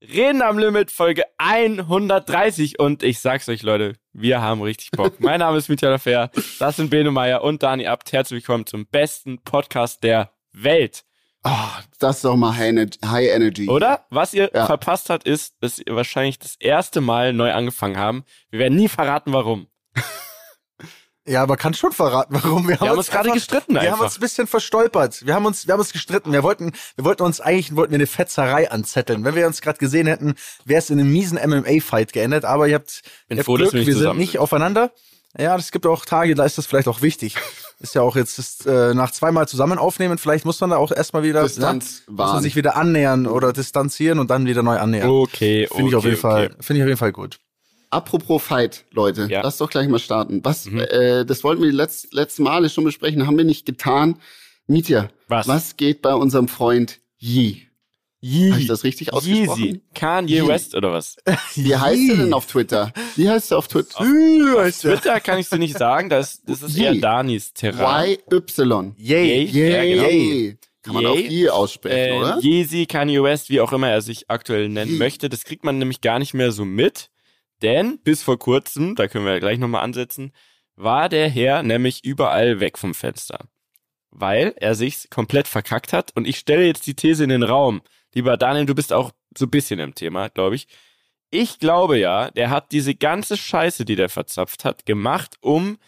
Reden am Limit, Folge 130. Und ich sag's euch, Leute, wir haben richtig Bock. mein Name ist Michael Fair, das sind Bene Meyer und Dani Abt. Herzlich willkommen zum besten Podcast der Welt. Oh, das ist doch mal High Energy. Oder? Was ihr ja. verpasst habt, ist, dass ihr wahrscheinlich das erste Mal neu angefangen haben. Wir werden nie verraten, warum. Ja, aber kann schon verraten, warum. Wir haben, wir haben uns, uns gerade gestritten Wir einfach. haben uns ein bisschen verstolpert. Wir haben uns, wir haben uns gestritten. Wir wollten, wir wollten uns eigentlich, wollten wir eine Fetzerei anzetteln. Wenn wir uns gerade gesehen hätten, wäre es in einem miesen MMA-Fight geendet. Aber ihr habt, Bin ihr habt froh, Glück, wir sind nicht aufeinander. Ja, es gibt auch Tage, da ist das vielleicht auch wichtig. ist ja auch jetzt ist, äh, nach zweimal zusammen aufnehmen, vielleicht muss man da auch erstmal wieder Distanz ne, muss man sich wieder annähern oder distanzieren und dann wieder neu annähern. Okay, Finde okay, ich auf jeden okay. Fall, finde ich auf jeden Fall gut. Apropos Fight, Leute, ja. lass doch gleich mal starten. Was, mhm. äh, das wollten wir die letzt, letzten Male schon besprechen, haben wir nicht getan. Mietja, was? was geht bei unserem Freund Yi? Yi. Habe ich das richtig ausgesprochen? Yeezy. Kanye West oder was? Wie heißt er denn auf Twitter? Wie heißt er auf Twitter? Auf, auf Twitter kann ich dir nicht sagen, das, das ist eher Danis Terrain. Y-Y. Yay. Yay. Ja, genau. Kann man Yay. auch Yi aussprechen, äh, oder? Yeezy, Kanye West, wie auch immer er sich aktuell nennen Yee. möchte. Das kriegt man nämlich gar nicht mehr so mit. Denn bis vor kurzem, da können wir gleich nochmal ansetzen, war der Herr nämlich überall weg vom Fenster. Weil er sich komplett verkackt hat. Und ich stelle jetzt die These in den Raum. Lieber Daniel, du bist auch so ein bisschen im Thema, glaube ich. Ich glaube ja, der hat diese ganze Scheiße, die der verzapft hat, gemacht, um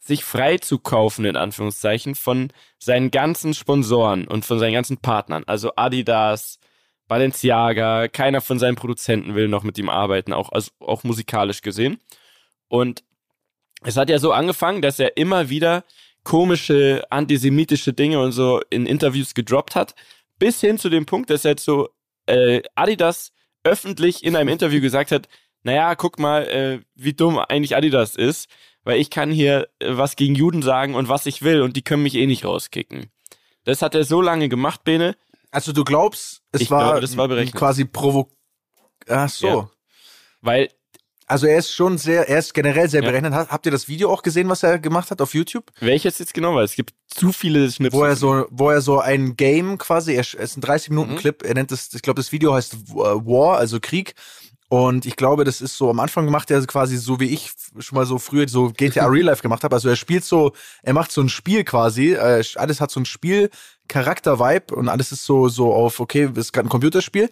sich frei zu kaufen, in Anführungszeichen, von seinen ganzen Sponsoren und von seinen ganzen Partnern. Also Adidas, Balenciaga, keiner von seinen Produzenten will noch mit ihm arbeiten, auch, also auch musikalisch gesehen. Und es hat ja so angefangen, dass er immer wieder komische antisemitische Dinge und so in Interviews gedroppt hat, bis hin zu dem Punkt, dass er so äh, Adidas öffentlich in einem Interview gesagt hat, naja, guck mal, äh, wie dumm eigentlich Adidas ist, weil ich kann hier äh, was gegen Juden sagen und was ich will und die können mich eh nicht rauskicken. Das hat er so lange gemacht, Bene, also du glaubst, es ich war, glaube, das war berechnet. quasi provo. Ach so. Ja. Weil also er ist schon sehr, er ist generell sehr ja. berechnet. Habt ihr das Video auch gesehen, was er gemacht hat auf YouTube? Welches jetzt genau? Weil es gibt zu viele Schnipsel. Wo er so, wo er so ein Game quasi, er, es ist ein 30 Minuten Clip. Er nennt es, ich glaube, das Video heißt War, also Krieg. Und ich glaube, das ist so am Anfang gemacht er quasi so wie ich schon mal so früher so GTA Real Life gemacht habe. Also er spielt so, er macht so ein Spiel quasi. Äh, alles hat so ein Spiel Charakter-Vibe und alles ist so so auf okay, das ist gerade ein Computerspiel.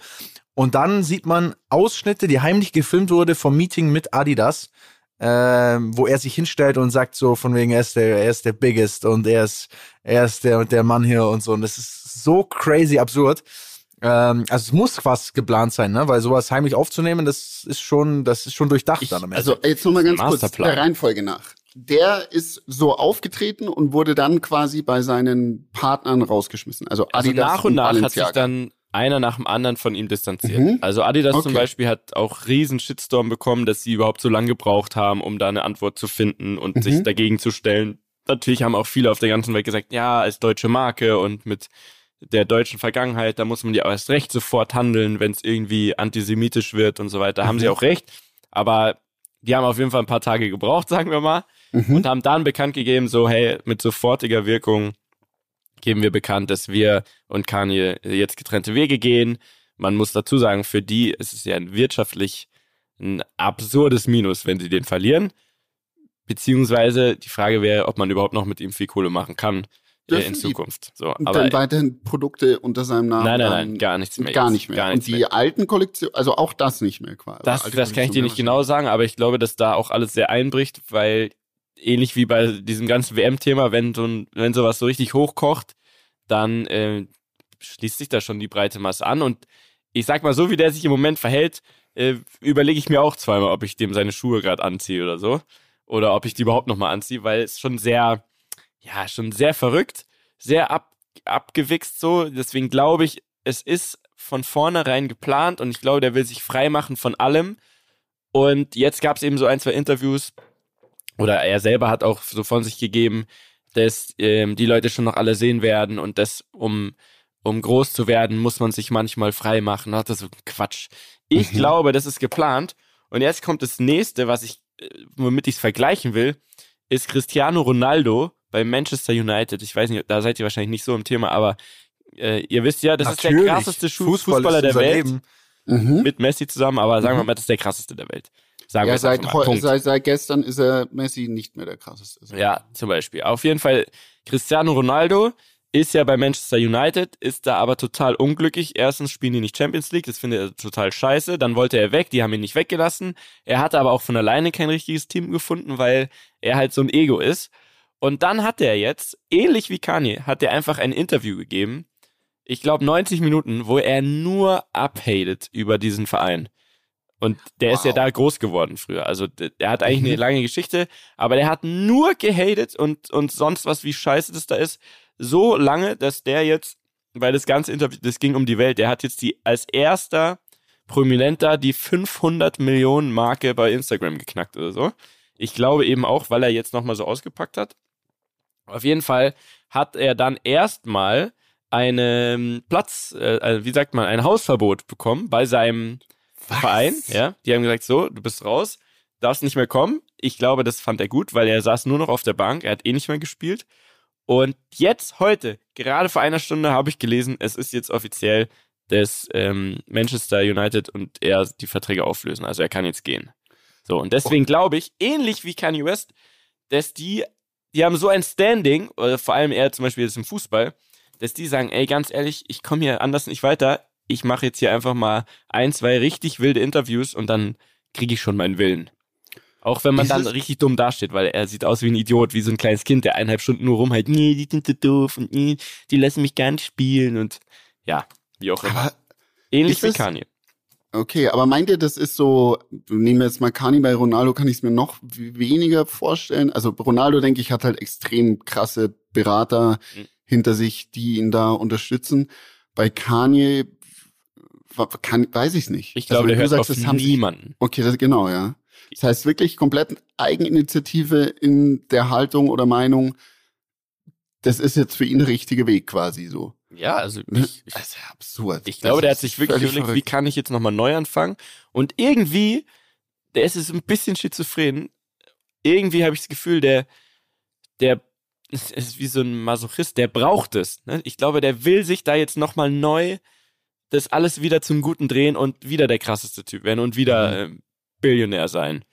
Und dann sieht man Ausschnitte, die heimlich gefilmt wurde vom Meeting mit Adidas, äh, wo er sich hinstellt und sagt so von wegen er ist der er ist der Biggest und er ist er ist der der Mann hier und so. Und das ist so crazy absurd. Ähm, also es muss was geplant sein, ne? Weil sowas heimlich aufzunehmen, das ist schon, das ist schon durchdacht ich, dann am Ende. Also jetzt nur mal ganz kurz der Reihenfolge nach. Der ist so aufgetreten und wurde dann quasi bei seinen Partnern rausgeschmissen. Also, also nach und, und nach hat sich dann einer nach dem anderen von ihm distanziert. Mhm. Also Adidas okay. zum Beispiel hat auch riesen Shitstorm bekommen, dass sie überhaupt so lange gebraucht haben, um da eine Antwort zu finden und mhm. sich dagegen zu stellen. Natürlich haben auch viele auf der ganzen Welt gesagt, ja, als deutsche Marke und mit der deutschen Vergangenheit, da muss man ja erst recht sofort handeln, wenn es irgendwie antisemitisch wird und so weiter. Da haben sie mhm. auch recht. Aber die haben auf jeden Fall ein paar Tage gebraucht, sagen wir mal, mhm. und haben dann bekannt gegeben, so, hey, mit sofortiger Wirkung geben wir bekannt, dass wir und Kanye jetzt getrennte Wege gehen. Man muss dazu sagen, für die ist es ja wirtschaftlich ein absurdes Minus, wenn sie den verlieren. Beziehungsweise die Frage wäre, ob man überhaupt noch mit ihm viel Kohle machen kann äh, in Zukunft. So, und aber dann weiterhin Produkte unter seinem Namen. Nein, nein, nein, gar nichts mehr. Gar nicht mehr. Gar nichts und die mehr. alten Kollektionen, also auch das nicht mehr quasi. Das, das kann ich dir nicht genau sagen, aber ich glaube, dass da auch alles sehr einbricht, weil ähnlich wie bei diesem ganzen WM-Thema, wenn so wenn sowas so richtig hochkocht, dann äh, schließt sich da schon die breite Masse an und ich sag mal, so wie der sich im Moment verhält, äh, überlege ich mir auch zweimal, ob ich dem seine Schuhe gerade anziehe oder so. Oder ob ich die überhaupt nochmal anziehe, weil es schon sehr, ja, schon sehr verrückt, sehr ab, abgewichst so. Deswegen glaube ich, es ist von vornherein geplant und ich glaube, der will sich frei machen von allem. Und jetzt gab es eben so ein, zwei Interviews, oder er selber hat auch so von sich gegeben, dass ähm, die Leute schon noch alle sehen werden und das, um, um groß zu werden, muss man sich manchmal frei machen. Hat das so Quatsch. Ich mhm. glaube, das ist geplant. Und jetzt kommt das nächste, was ich, äh, womit ich es vergleichen will, ist Cristiano Ronaldo bei Manchester United. Ich weiß nicht, da seid ihr wahrscheinlich nicht so im Thema, aber äh, ihr wisst ja, das Natürlich. ist der krasseste Fußball Fußballer der Welt. Mhm. mit Messi zusammen, aber sagen wir mhm. mal, das ist der krasseste der Welt. Sagen ja, seit, seit, seit, gestern ist er Messi nicht mehr der krasseste. Ja, zum Beispiel. Auf jeden Fall Cristiano Ronaldo ist ja bei Manchester United, ist da aber total unglücklich. Erstens spielen die nicht Champions League, das findet er total scheiße. Dann wollte er weg, die haben ihn nicht weggelassen. Er hatte aber auch von alleine kein richtiges Team gefunden, weil er halt so ein Ego ist. Und dann hat er jetzt, ähnlich wie Kanye, hat er einfach ein Interview gegeben. Ich glaube 90 Minuten, wo er nur abhatet über diesen Verein. Und der wow. ist ja da groß geworden früher. Also der hat eigentlich mhm. eine lange Geschichte, aber der hat nur gehatet und, und sonst was, wie scheiße das da ist so lange, dass der jetzt, weil das ganze Interview, das ging um die Welt, der hat jetzt die als erster Prominenter die 500 Millionen Marke bei Instagram geknackt oder so. Ich glaube eben auch, weil er jetzt nochmal so ausgepackt hat. Auf jeden Fall hat er dann erstmal einen Platz, äh, also wie sagt man, ein Hausverbot bekommen bei seinem Was? Verein. Ja, die haben gesagt, so, du bist raus, darfst nicht mehr kommen. Ich glaube, das fand er gut, weil er saß nur noch auf der Bank, er hat eh nicht mehr gespielt. Und jetzt, heute, gerade vor einer Stunde habe ich gelesen, es ist jetzt offiziell, dass ähm, Manchester United und er die Verträge auflösen. Also er kann jetzt gehen. So, und deswegen glaube ich, ähnlich wie Kanye West, dass die, die haben so ein Standing, oder vor allem er zum Beispiel jetzt im Fußball, dass die sagen, ey, ganz ehrlich, ich komme hier anders nicht weiter. Ich mache jetzt hier einfach mal ein, zwei richtig wilde Interviews und dann kriege ich schon meinen Willen. Auch wenn man dann richtig dumm dasteht, weil er sieht aus wie ein Idiot, wie so ein kleines Kind, der eineinhalb Stunden nur rumhält, nee, die sind so doof und nee, die lassen mich gar nicht spielen und ja, wie auch immer. Ähnlich wie Kanye. Okay, aber meint ihr, das ist so, nehmen wir jetzt mal Kani bei Ronaldo, kann ich es mir noch weniger vorstellen? Also Ronaldo, denke ich, hat halt extrem krasse Berater mhm. hinter sich, die ihn da unterstützen. Bei Kanye kann, weiß ich es nicht. Ich glaube, also, der hört sagst, auf niemanden. okay, das, genau, ja. Das heißt wirklich komplett Eigeninitiative in der Haltung oder Meinung, das ist jetzt für ihn der richtige Weg quasi so. Ja, also ne? ich, ich, das ist ja absurd. Ich glaube, der hat sich wirklich überlegt, verrückt. wie kann ich jetzt nochmal neu anfangen? Und irgendwie, der ist es ein bisschen schizophren. Irgendwie habe ich das Gefühl, der, der ist wie so ein Masochist, der braucht es. Ne? Ich glaube, der will sich da jetzt nochmal neu das alles wieder zum Guten drehen und wieder der krasseste Typ werden und wieder äh, Billionär sein.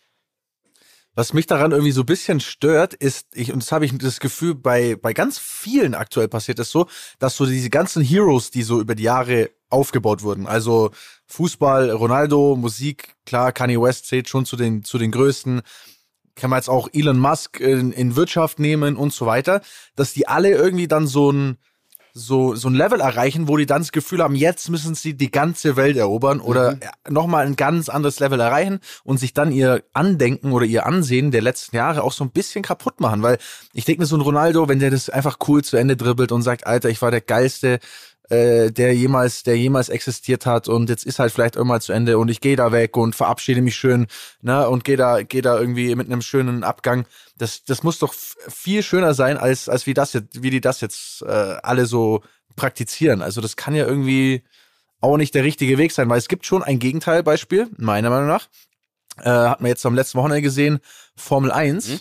Was mich daran irgendwie so ein bisschen stört, ist, ich, und das habe ich das Gefühl, bei, bei ganz vielen aktuell passiert es so, dass so diese ganzen Heroes, die so über die Jahre aufgebaut wurden, also Fußball, Ronaldo, Musik, klar, Kanye West zählt schon zu den, zu den größten, kann man jetzt auch Elon Musk in, in Wirtschaft nehmen und so weiter, dass die alle irgendwie dann so ein, so, so ein Level erreichen, wo die dann das Gefühl haben, jetzt müssen sie die ganze Welt erobern oder mhm. nochmal ein ganz anderes Level erreichen und sich dann ihr Andenken oder ihr Ansehen der letzten Jahre auch so ein bisschen kaputt machen. Weil ich denke mir so ein Ronaldo, wenn der das einfach cool zu Ende dribbelt und sagt, Alter, ich war der geilste äh, der jemals, der jemals existiert hat und jetzt ist halt vielleicht irgendwann zu Ende und ich gehe da weg und verabschiede mich schön, ne, und gehe da, gehe da irgendwie mit einem schönen Abgang. Das, das muss doch viel schöner sein, als, als wie das jetzt, wie die das jetzt äh, alle so praktizieren. Also das kann ja irgendwie auch nicht der richtige Weg sein, weil es gibt schon ein Gegenteilbeispiel, meiner Meinung nach. Äh, hat man jetzt am letzten Wochenende gesehen, Formel 1. Mhm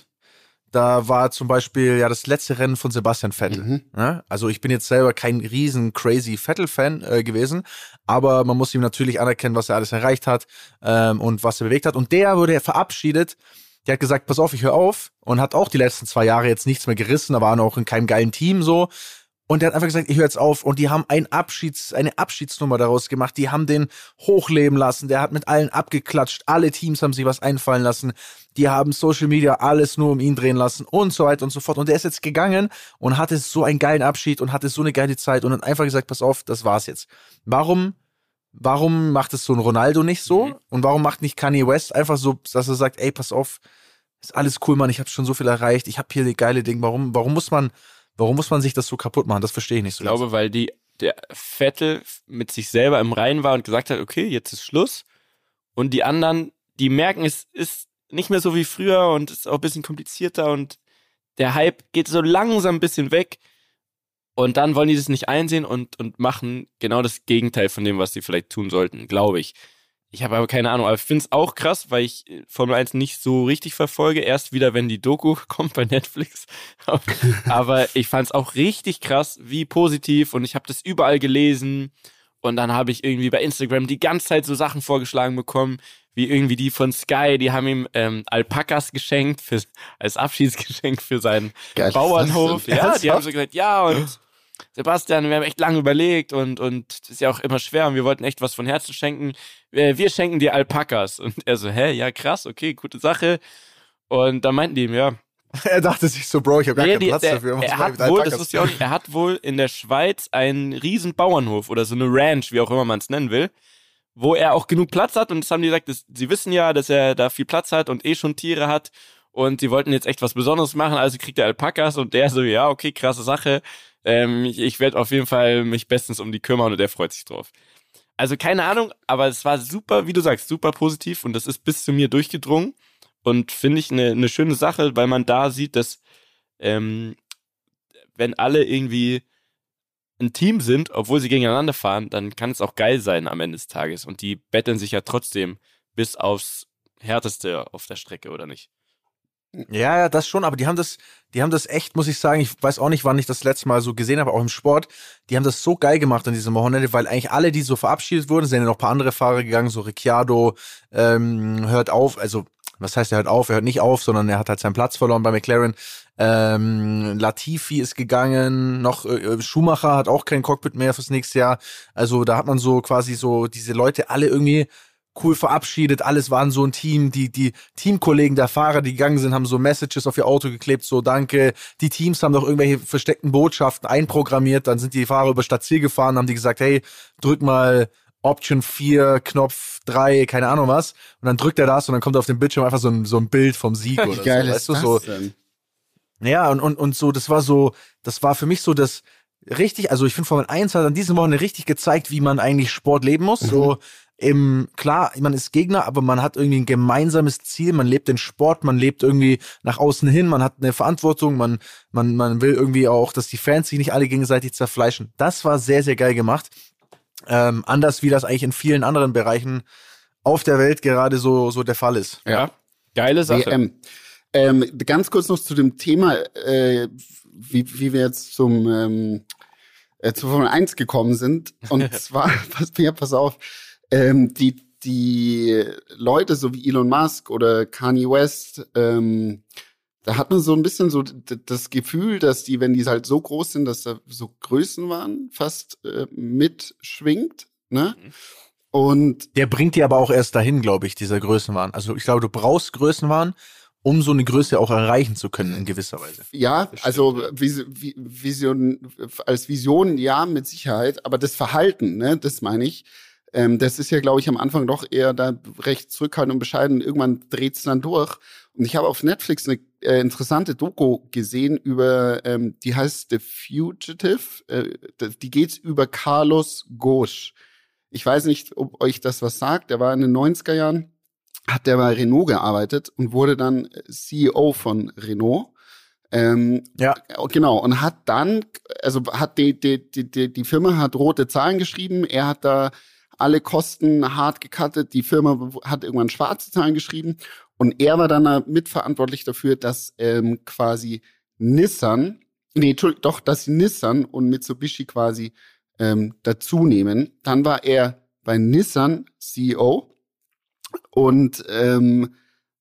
da war zum Beispiel ja das letzte Rennen von Sebastian Vettel. Mhm. Ja, also ich bin jetzt selber kein riesen crazy Vettel-Fan äh, gewesen, aber man muss ihm natürlich anerkennen, was er alles erreicht hat ähm, und was er bewegt hat. Und der wurde verabschiedet. Der hat gesagt, pass auf, ich höre auf und hat auch die letzten zwei Jahre jetzt nichts mehr gerissen, aber war auch in keinem geilen Team so. Und der hat einfach gesagt, ich höre jetzt auf. Und die haben ein Abschieds, eine Abschiedsnummer daraus gemacht. Die haben den hochleben lassen. Der hat mit allen abgeklatscht. Alle Teams haben sich was einfallen lassen. Die haben Social Media alles nur um ihn drehen lassen und so weiter und so fort. Und der ist jetzt gegangen und hatte so einen geilen Abschied und hatte so eine geile Zeit und hat einfach gesagt, pass auf, das war's jetzt. Warum, warum macht es so ein Ronaldo nicht so? Mhm. Und warum macht nicht Kanye West einfach so, dass er sagt, ey, pass auf, ist alles cool, Mann, ich habe schon so viel erreicht. Ich habe hier die geile Ding. Warum, warum muss man, Warum muss man sich das so kaputt machen? Das verstehe ich nicht so. Ich glaube, ganz. weil die, der Vettel mit sich selber im Reinen war und gesagt hat, okay, jetzt ist Schluss. Und die anderen, die merken, es ist nicht mehr so wie früher und es ist auch ein bisschen komplizierter und der Hype geht so langsam ein bisschen weg. Und dann wollen die das nicht einsehen und, und machen genau das Gegenteil von dem, was sie vielleicht tun sollten, glaube ich. Ich habe aber keine Ahnung, aber ich finde es auch krass, weil ich äh, Formel 1 nicht so richtig verfolge. Erst wieder, wenn die Doku kommt bei Netflix. aber ich fand es auch richtig krass, wie positiv und ich habe das überall gelesen Und dann habe ich irgendwie bei Instagram die ganze Zeit so Sachen vorgeschlagen bekommen, wie irgendwie die von Sky, die haben ihm ähm, Alpakas geschenkt für, als Abschiedsgeschenk für seinen Geil, Bauernhof. Ja, die haben so gesagt, ja und Sebastian, wir haben echt lange überlegt und und ist ja auch immer schwer und wir wollten echt was von Herzen schenken. Wir, wir schenken dir Alpakas und er so, hä, ja krass, okay, gute Sache. Und dann meinten die ihm, ja, er dachte sich so, Bro, ich habe gar nee, keinen Platz der, dafür. Er hat, wohl, das ist ja auch er hat wohl in der Schweiz einen riesen Bauernhof oder so eine Ranch, wie auch immer man es nennen will, wo er auch genug Platz hat und das haben die gesagt, dass, sie wissen ja, dass er da viel Platz hat und eh schon Tiere hat und sie wollten jetzt echt was Besonderes machen, also kriegt er Alpakas und der so, ja, okay, krasse Sache, ähm, ich, ich werde auf jeden Fall mich bestens um die kümmern und er freut sich drauf. Also keine Ahnung, aber es war super, wie du sagst, super positiv und das ist bis zu mir durchgedrungen und finde ich eine, eine schöne Sache, weil man da sieht, dass ähm, wenn alle irgendwie ein Team sind, obwohl sie gegeneinander fahren, dann kann es auch geil sein am Ende des Tages. Und die betteln sich ja trotzdem bis aufs Härteste auf der Strecke, oder nicht? Ja, ja, das schon, aber die haben das, die haben das echt, muss ich sagen, ich weiß auch nicht, wann ich das letzte Mal so gesehen habe, auch im Sport, die haben das so geil gemacht an diesem Wochenende, weil eigentlich alle, die so verabschiedet wurden, sind ja noch ein paar andere Fahrer gegangen, so Ricciardo ähm, hört auf, also was heißt, er hört auf, er hört nicht auf, sondern er hat halt seinen Platz verloren bei McLaren. Ähm, Latifi ist gegangen, noch äh, äh, Schumacher hat auch kein Cockpit mehr fürs nächste Jahr. Also da hat man so quasi so diese Leute alle irgendwie cool verabschiedet. Alles waren so ein Team. Die, die Teamkollegen der Fahrer, die gegangen sind, haben so Messages auf ihr Auto geklebt, so danke. Die Teams haben doch irgendwelche versteckten Botschaften einprogrammiert. Dann sind die Fahrer über Stadtziel gefahren, haben die gesagt, hey, drück mal Option 4, Knopf 3, keine Ahnung was. Und dann drückt er das und dann kommt auf dem Bildschirm einfach so ein, so ein Bild vom Sieg oder Wie geil so. Weißt ist du, das so. Denn? Ja, und, und, und so, das war so, das war für mich so das richtig, also ich finde Formel 1 hat an diesem Wochenende richtig gezeigt, wie man eigentlich Sport leben muss. Mhm. So im, klar, man ist Gegner, aber man hat irgendwie ein gemeinsames Ziel, man lebt den Sport, man lebt irgendwie nach außen hin, man hat eine Verantwortung, man, man, man will irgendwie auch, dass die Fans sich nicht alle gegenseitig zerfleischen. Das war sehr, sehr geil gemacht. Ähm, anders wie das eigentlich in vielen anderen Bereichen auf der Welt gerade so, so der Fall ist. Ja, geile Sache. WM. Ähm, ganz kurz noch zu dem Thema, äh, wie, wie wir jetzt zum ähm, äh, zu Formel 1 gekommen sind. Und zwar, pass, ja, pass auf, ähm, die, die Leute, so wie Elon Musk oder Kanye West, ähm, da hat man so ein bisschen so das Gefühl, dass die, wenn die halt so groß sind, dass da so Größen waren, fast äh, mitschwingt. Ne? Mhm. Und der bringt die aber auch erst dahin, glaube ich, dieser Größenwahn. Also ich glaube, du brauchst Größenwahn, um so eine Größe auch erreichen zu können in gewisser Weise. Ja, also Vision, als Vision ja mit Sicherheit, aber das Verhalten, ne, das meine ich. Ähm, das ist ja, glaube ich, am Anfang doch eher da recht zurückhaltend und bescheiden. Irgendwann dreht es dann durch. Und ich habe auf Netflix eine äh, interessante Doku gesehen über, ähm, die heißt The Fugitive. Äh, die geht's über Carlos Ghosh. Ich weiß nicht, ob euch das was sagt. Der war in den 90er Jahren, hat der bei Renault gearbeitet und wurde dann CEO von Renault. Ähm, ja. Genau. Und hat dann, also hat die, die, die, die Firma hat rote Zahlen geschrieben. Er hat da alle Kosten hart gecuttet. Die Firma hat irgendwann schwarze Zahlen geschrieben. Und er war dann mitverantwortlich dafür, dass ähm, quasi Nissan, nee, doch, dass Nissan und Mitsubishi quasi ähm, dazu nehmen. Dann war er bei Nissan CEO und ähm,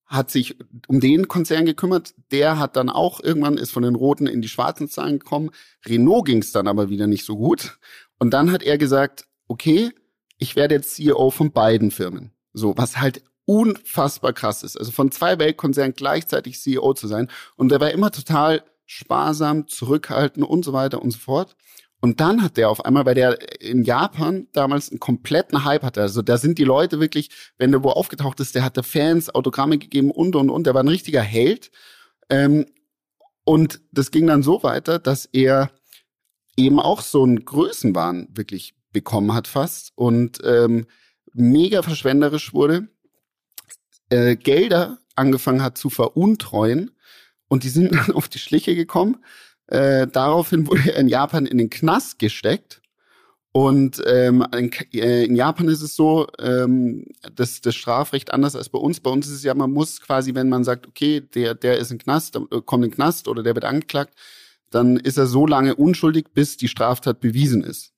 hat sich um den Konzern gekümmert. Der hat dann auch irgendwann ist von den roten in die schwarzen Zahlen gekommen. Renault ging es dann aber wieder nicht so gut. Und dann hat er gesagt, okay, ich werde jetzt CEO von beiden Firmen. So, was halt unfassbar krass ist. Also von zwei Weltkonzernen gleichzeitig CEO zu sein. Und der war immer total sparsam, zurückhaltend und so weiter und so fort. Und dann hat der auf einmal, weil der in Japan damals einen kompletten Hype hatte. Also da sind die Leute wirklich, wenn der wo aufgetaucht ist, der hatte Fans, Autogramme gegeben und und und. Der war ein richtiger Held. Ähm, und das ging dann so weiter, dass er eben auch so einen Größenwahn wirklich bekommen hat fast und ähm, mega verschwenderisch wurde äh, Gelder angefangen hat zu veruntreuen und die sind dann auf die Schliche gekommen. Äh, daraufhin wurde er in Japan in den Knast gesteckt. Und ähm, in, äh, in Japan ist es so, ähm, dass das Strafrecht anders als bei uns. Bei uns ist es ja, man muss quasi, wenn man sagt, okay, der, der ist im Knast, äh, kommt in den Knast oder der wird angeklagt, dann ist er so lange unschuldig, bis die Straftat bewiesen ist.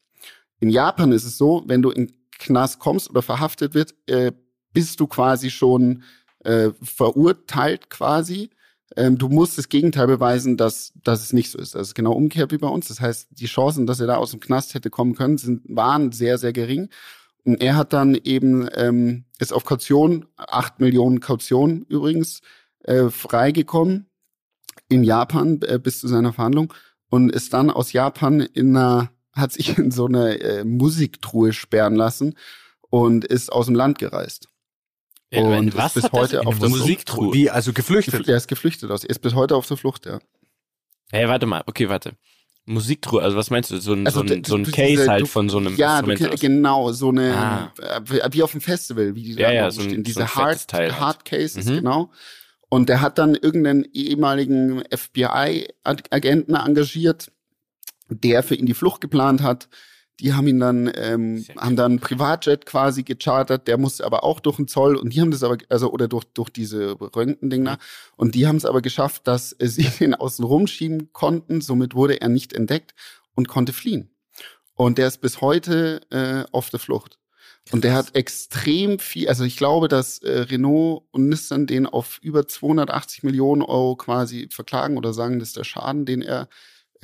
In Japan ist es so, wenn du in Knast kommst oder verhaftet wird, äh, bist du quasi schon äh, verurteilt quasi. Ähm, du musst das Gegenteil beweisen, dass, dass es nicht so ist. Ist genau umgekehrt wie bei uns. Das heißt, die Chancen, dass er da aus dem Knast hätte kommen können, sind, waren sehr, sehr gering. Und er hat dann eben, ähm, ist auf Kaution, acht Millionen Kaution übrigens, äh, freigekommen in Japan äh, bis zu seiner Verhandlung und ist dann aus Japan in einer, hat sich in so eine äh, Musiktruhe sperren lassen und ist aus dem Land gereist. Ja, und was ist bis heute auf der Musiktruhe? Flucht. Wie, also geflüchtet? Er ist geflüchtet aus. Er ist bis heute auf der Flucht, ja. Hey, warte mal, okay, warte. Musiktruhe, also was meinst du? So ein, Also, so ein, so ein du- Case diese- halt du- von so einem Ja, du, genau, so eine, Ah. äh, wie auf dem Festival, wie die Ja, da ja, oben so ein- so Diese fettes Hard, Teil halt. Hard Cases, Mhm. genau. Und der hat dann irgendeinen ehemaligen FBI-Agenten engagiert, der für ihn die Flucht geplant hat. Die haben ihn dann, ähm, haben dann einen Privatjet quasi gechartert, der musste aber auch durch den Zoll und die haben das aber, also oder durch, durch diese Röntgendinger Mhm. und die haben es aber geschafft, dass sie ihn außen rumschieben konnten. Somit wurde er nicht entdeckt und konnte fliehen. Und der ist bis heute äh, auf der Flucht. Und der hat extrem viel, also ich glaube, dass äh, Renault und Nissan den auf über 280 Millionen Euro quasi verklagen oder sagen, das ist der Schaden, den er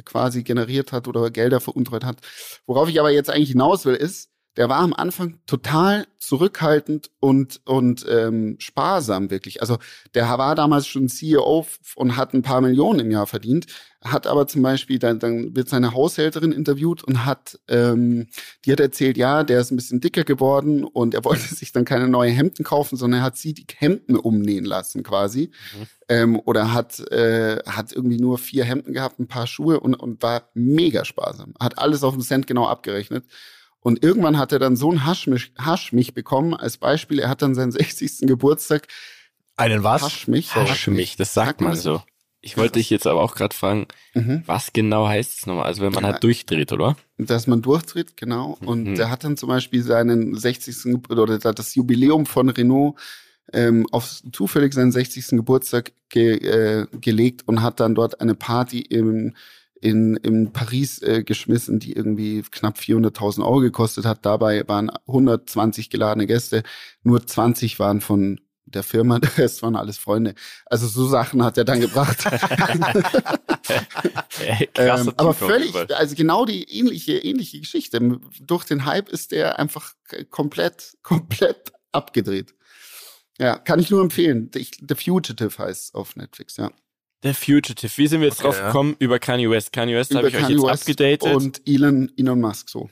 quasi generiert hat oder Gelder veruntreut hat. Worauf ich aber jetzt eigentlich hinaus will, ist, der war am Anfang total zurückhaltend und, und ähm, sparsam wirklich. Also der war damals schon CEO und hat ein paar Millionen im Jahr verdient, hat aber zum Beispiel, dann, dann wird seine Haushälterin interviewt und hat, ähm, die hat erzählt, ja, der ist ein bisschen dicker geworden und er wollte sich dann keine neuen Hemden kaufen, sondern er hat sie die Hemden umnähen lassen quasi. Mhm. Ähm, oder hat, äh, hat irgendwie nur vier Hemden gehabt, ein paar Schuhe und, und war mega sparsam. Hat alles auf den Cent genau abgerechnet. Und irgendwann hat er dann so ein Haschmich, Haschmich bekommen, als Beispiel. Er hat dann seinen 60. Geburtstag. Einen was? Haschmich. Haschmich, das sagt man so. Ich wollte dich jetzt aber auch gerade fragen, Mhm. was genau heißt es nochmal? Also wenn man Ja. halt durchdreht, oder? Dass man durchtritt, genau. Und Mhm. der hat dann zum Beispiel seinen 60. Ge- oder das Jubiläum von Renault ähm, auf zufällig seinen 60. Geburtstag ge, äh, gelegt und hat dann dort eine Party im in, in Paris äh, geschmissen, die irgendwie knapp 400.000 Euro gekostet hat. Dabei waren 120 geladene Gäste, nur 20 waren von der Firma, der Rest waren alles Freunde. Also so Sachen hat er dann gebracht. Ähm, aber völlig, also genau die ähnliche, ähnliche Geschichte. Durch den Hype ist der einfach komplett, komplett abgedreht. Ja, kann ich nur empfehlen. The Fugitive heißt auf Netflix, ja. Der Fugitive. Wie sind wir jetzt Okay, drauf ja. gekommen? Über Kanye West. Kanye West habe ich euch Kanye jetzt West abgedatet. Und, Und Elon, Elon Musk, so.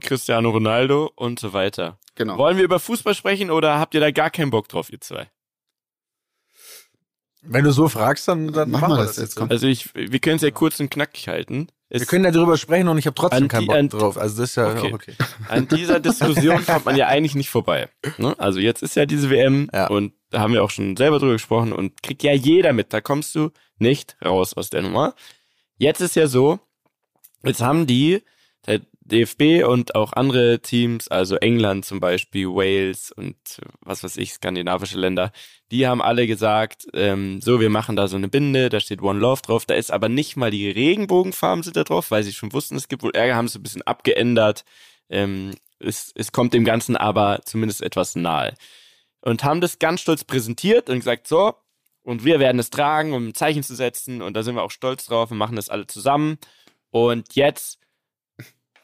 Cristiano Ronaldo und so weiter. Genau. Wollen wir über Fußball sprechen oder habt ihr da gar keinen Bock drauf, ihr zwei? Wenn du so fragst, dann, dann Mach machen mal wir das das jetzt, jetzt. komm. Also ich, wir können es ja kurz und knackig halten. Wir können ja darüber sprechen und ich habe trotzdem keinen Bock drauf. Also das ist ja Okay. okay. an dieser Diskussion kommt man ja eigentlich nicht vorbei. Ne? Also jetzt ist ja diese WM Ja. und da haben wir auch schon selber drüber gesprochen und kriegt ja jeder mit. Da kommst du nicht raus aus der Nummer. Jetzt ist ja so, jetzt haben die, DFB und auch andere Teams, also England zum Beispiel, Wales und äh, was weiß ich, skandinavische Länder, die haben alle gesagt, ähm, so, wir machen da so eine Binde, da steht One Love drauf, da ist aber nicht mal die Regenbogenfarben sind da drauf, weil sie schon wussten, es gibt wohl Ärger, haben sie ein bisschen abgeändert. Ähm, es, es kommt dem Ganzen aber zumindest etwas nahe. Und haben das ganz stolz präsentiert und gesagt, so, und wir werden es tragen, um ein Zeichen zu setzen. Und da sind wir auch stolz drauf und machen das alle zusammen. Und jetzt,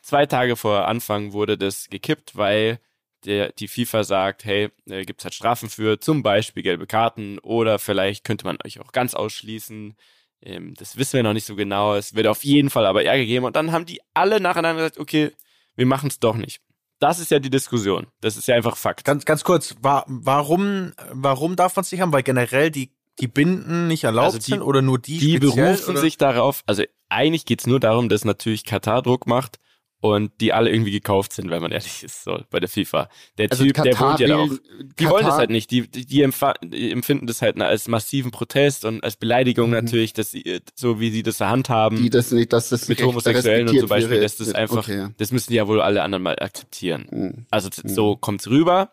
zwei Tage vor Anfang, wurde das gekippt, weil der, die FIFA sagt, hey, äh, gibt's halt Strafen für, zum Beispiel gelbe Karten oder vielleicht könnte man euch auch ganz ausschließen. Ähm, das wissen wir noch nicht so genau. Es wird auf jeden Fall aber Ärger geben. Und dann haben die alle nacheinander gesagt, okay, wir machen es doch nicht. Das ist ja die Diskussion. Das ist ja einfach Fakt. Ganz, ganz kurz, wa warum, warum darf man es nicht haben? Weil generell die, die Binden nicht erlaubt Also die- sind oder nur die die berufen oder? sich darauf, also eigentlich geht's nur darum, dass natürlich Katar Druck macht und die alle irgendwie gekauft sind, wenn man ehrlich ist, so bei der FIFA. Der Also Typ, der Katar wohnt ja da auch. Die wollen das Katar- halt nicht. Die, die, die, empfinden das halt als massiven Protest und als Beleidigung Mhm. natürlich, dass sie, so wie sie das handhaben die das nicht, dass das mit Homosexuellen und zum Beispiel, wäre. dass das einfach, Okay. das müssen ja wohl alle anderen mal akzeptieren. Mhm. Also so kommt's rüber.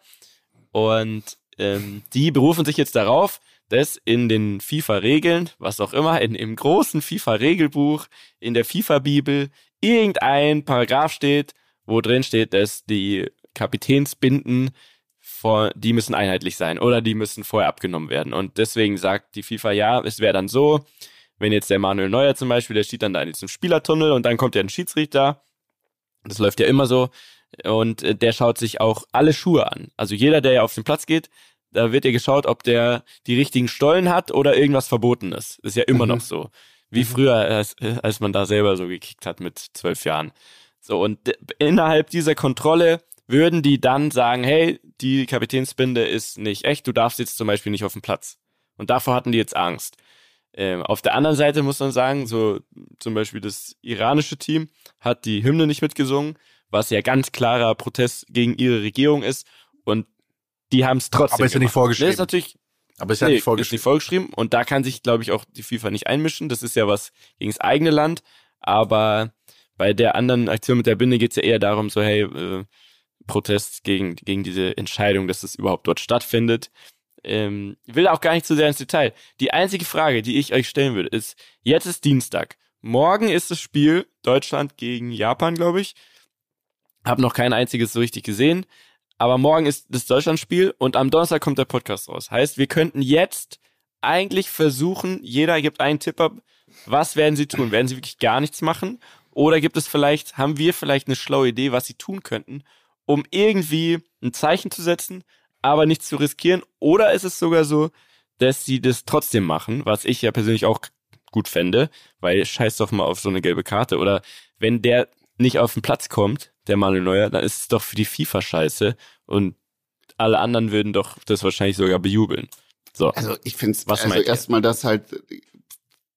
Und ähm, die berufen sich jetzt darauf, dass in den FIFA-Regeln, was auch immer, in, im großen FIFA-Regelbuch, in der FIFA-Bibel, irgendein Paragraph steht, wo drin steht, dass die Kapitänsbinden vor, die müssen einheitlich sein oder die müssen vorher abgenommen werden. Und deswegen sagt die FIFA, ja, es wäre dann so, wenn jetzt der Manuel Neuer zum Beispiel, der steht dann da in diesem Spielertunnel und dann kommt ja ein Schiedsrichter. Das läuft ja immer so. Und äh, der schaut sich auch alle Schuhe an. Also jeder, der ja auf den Platz geht, da wird ja geschaut, ob der die richtigen Stollen hat oder irgendwas verboten ist. Ist ja immer mhm. noch so. Wie mhm. früher, als, als man da selber so gekickt hat mit zwölf Jahren. So, und innerhalb dieser Kontrolle würden die dann sagen, hey, die Kapitänsbinde ist nicht echt, du darfst jetzt zum Beispiel nicht auf den Platz. Und davor hatten die jetzt Angst. Ähm, auf der anderen Seite muss man sagen, so zum Beispiel das iranische Team hat die Hymne nicht mitgesungen, was ja ganz klarer Protest gegen ihre Regierung ist. Und die haben es trotzdem. Aber ist ja nicht vorgeschrieben. Das ist natürlich. Aber ist ja nee, nicht vorgeschrieben. Ist nicht vorgeschrieben. Und da kann sich, glaube ich, auch die FIFA nicht einmischen. Das ist ja was gegen das eigene Land. Aber bei der anderen Aktion mit der Binde geht es ja eher darum, so, hey, äh, Protest gegen, gegen diese Entscheidung, dass es überhaupt dort stattfindet. Ähm, will auch gar nicht zu sehr ins Detail. Die einzige Frage, die ich euch stellen würde, ist, jetzt ist Dienstag. Morgen ist das Spiel Deutschland gegen Japan, glaube ich. Hab noch kein einziges so richtig gesehen. Aber morgen ist das Deutschlandspiel und am Donnerstag kommt der Podcast raus. Heißt, wir könnten jetzt eigentlich versuchen, jeder gibt einen Tipp ab, was werden sie tun? Werden sie wirklich gar nichts machen? Oder gibt es vielleicht, haben wir vielleicht eine schlaue Idee, was sie tun könnten, um irgendwie ein Zeichen zu setzen, aber nichts zu riskieren? Oder ist es sogar so, dass sie das trotzdem machen, was ich ja persönlich auch gut fände, weil scheiß doch mal auf so eine gelbe Karte. Oder wenn der nicht auf den Platz kommt, der Manuel Neuer, dann ist es doch für die FIFA scheiße und alle anderen würden doch das wahrscheinlich sogar bejubeln. So. Also ich finde es, also erstmal das halt,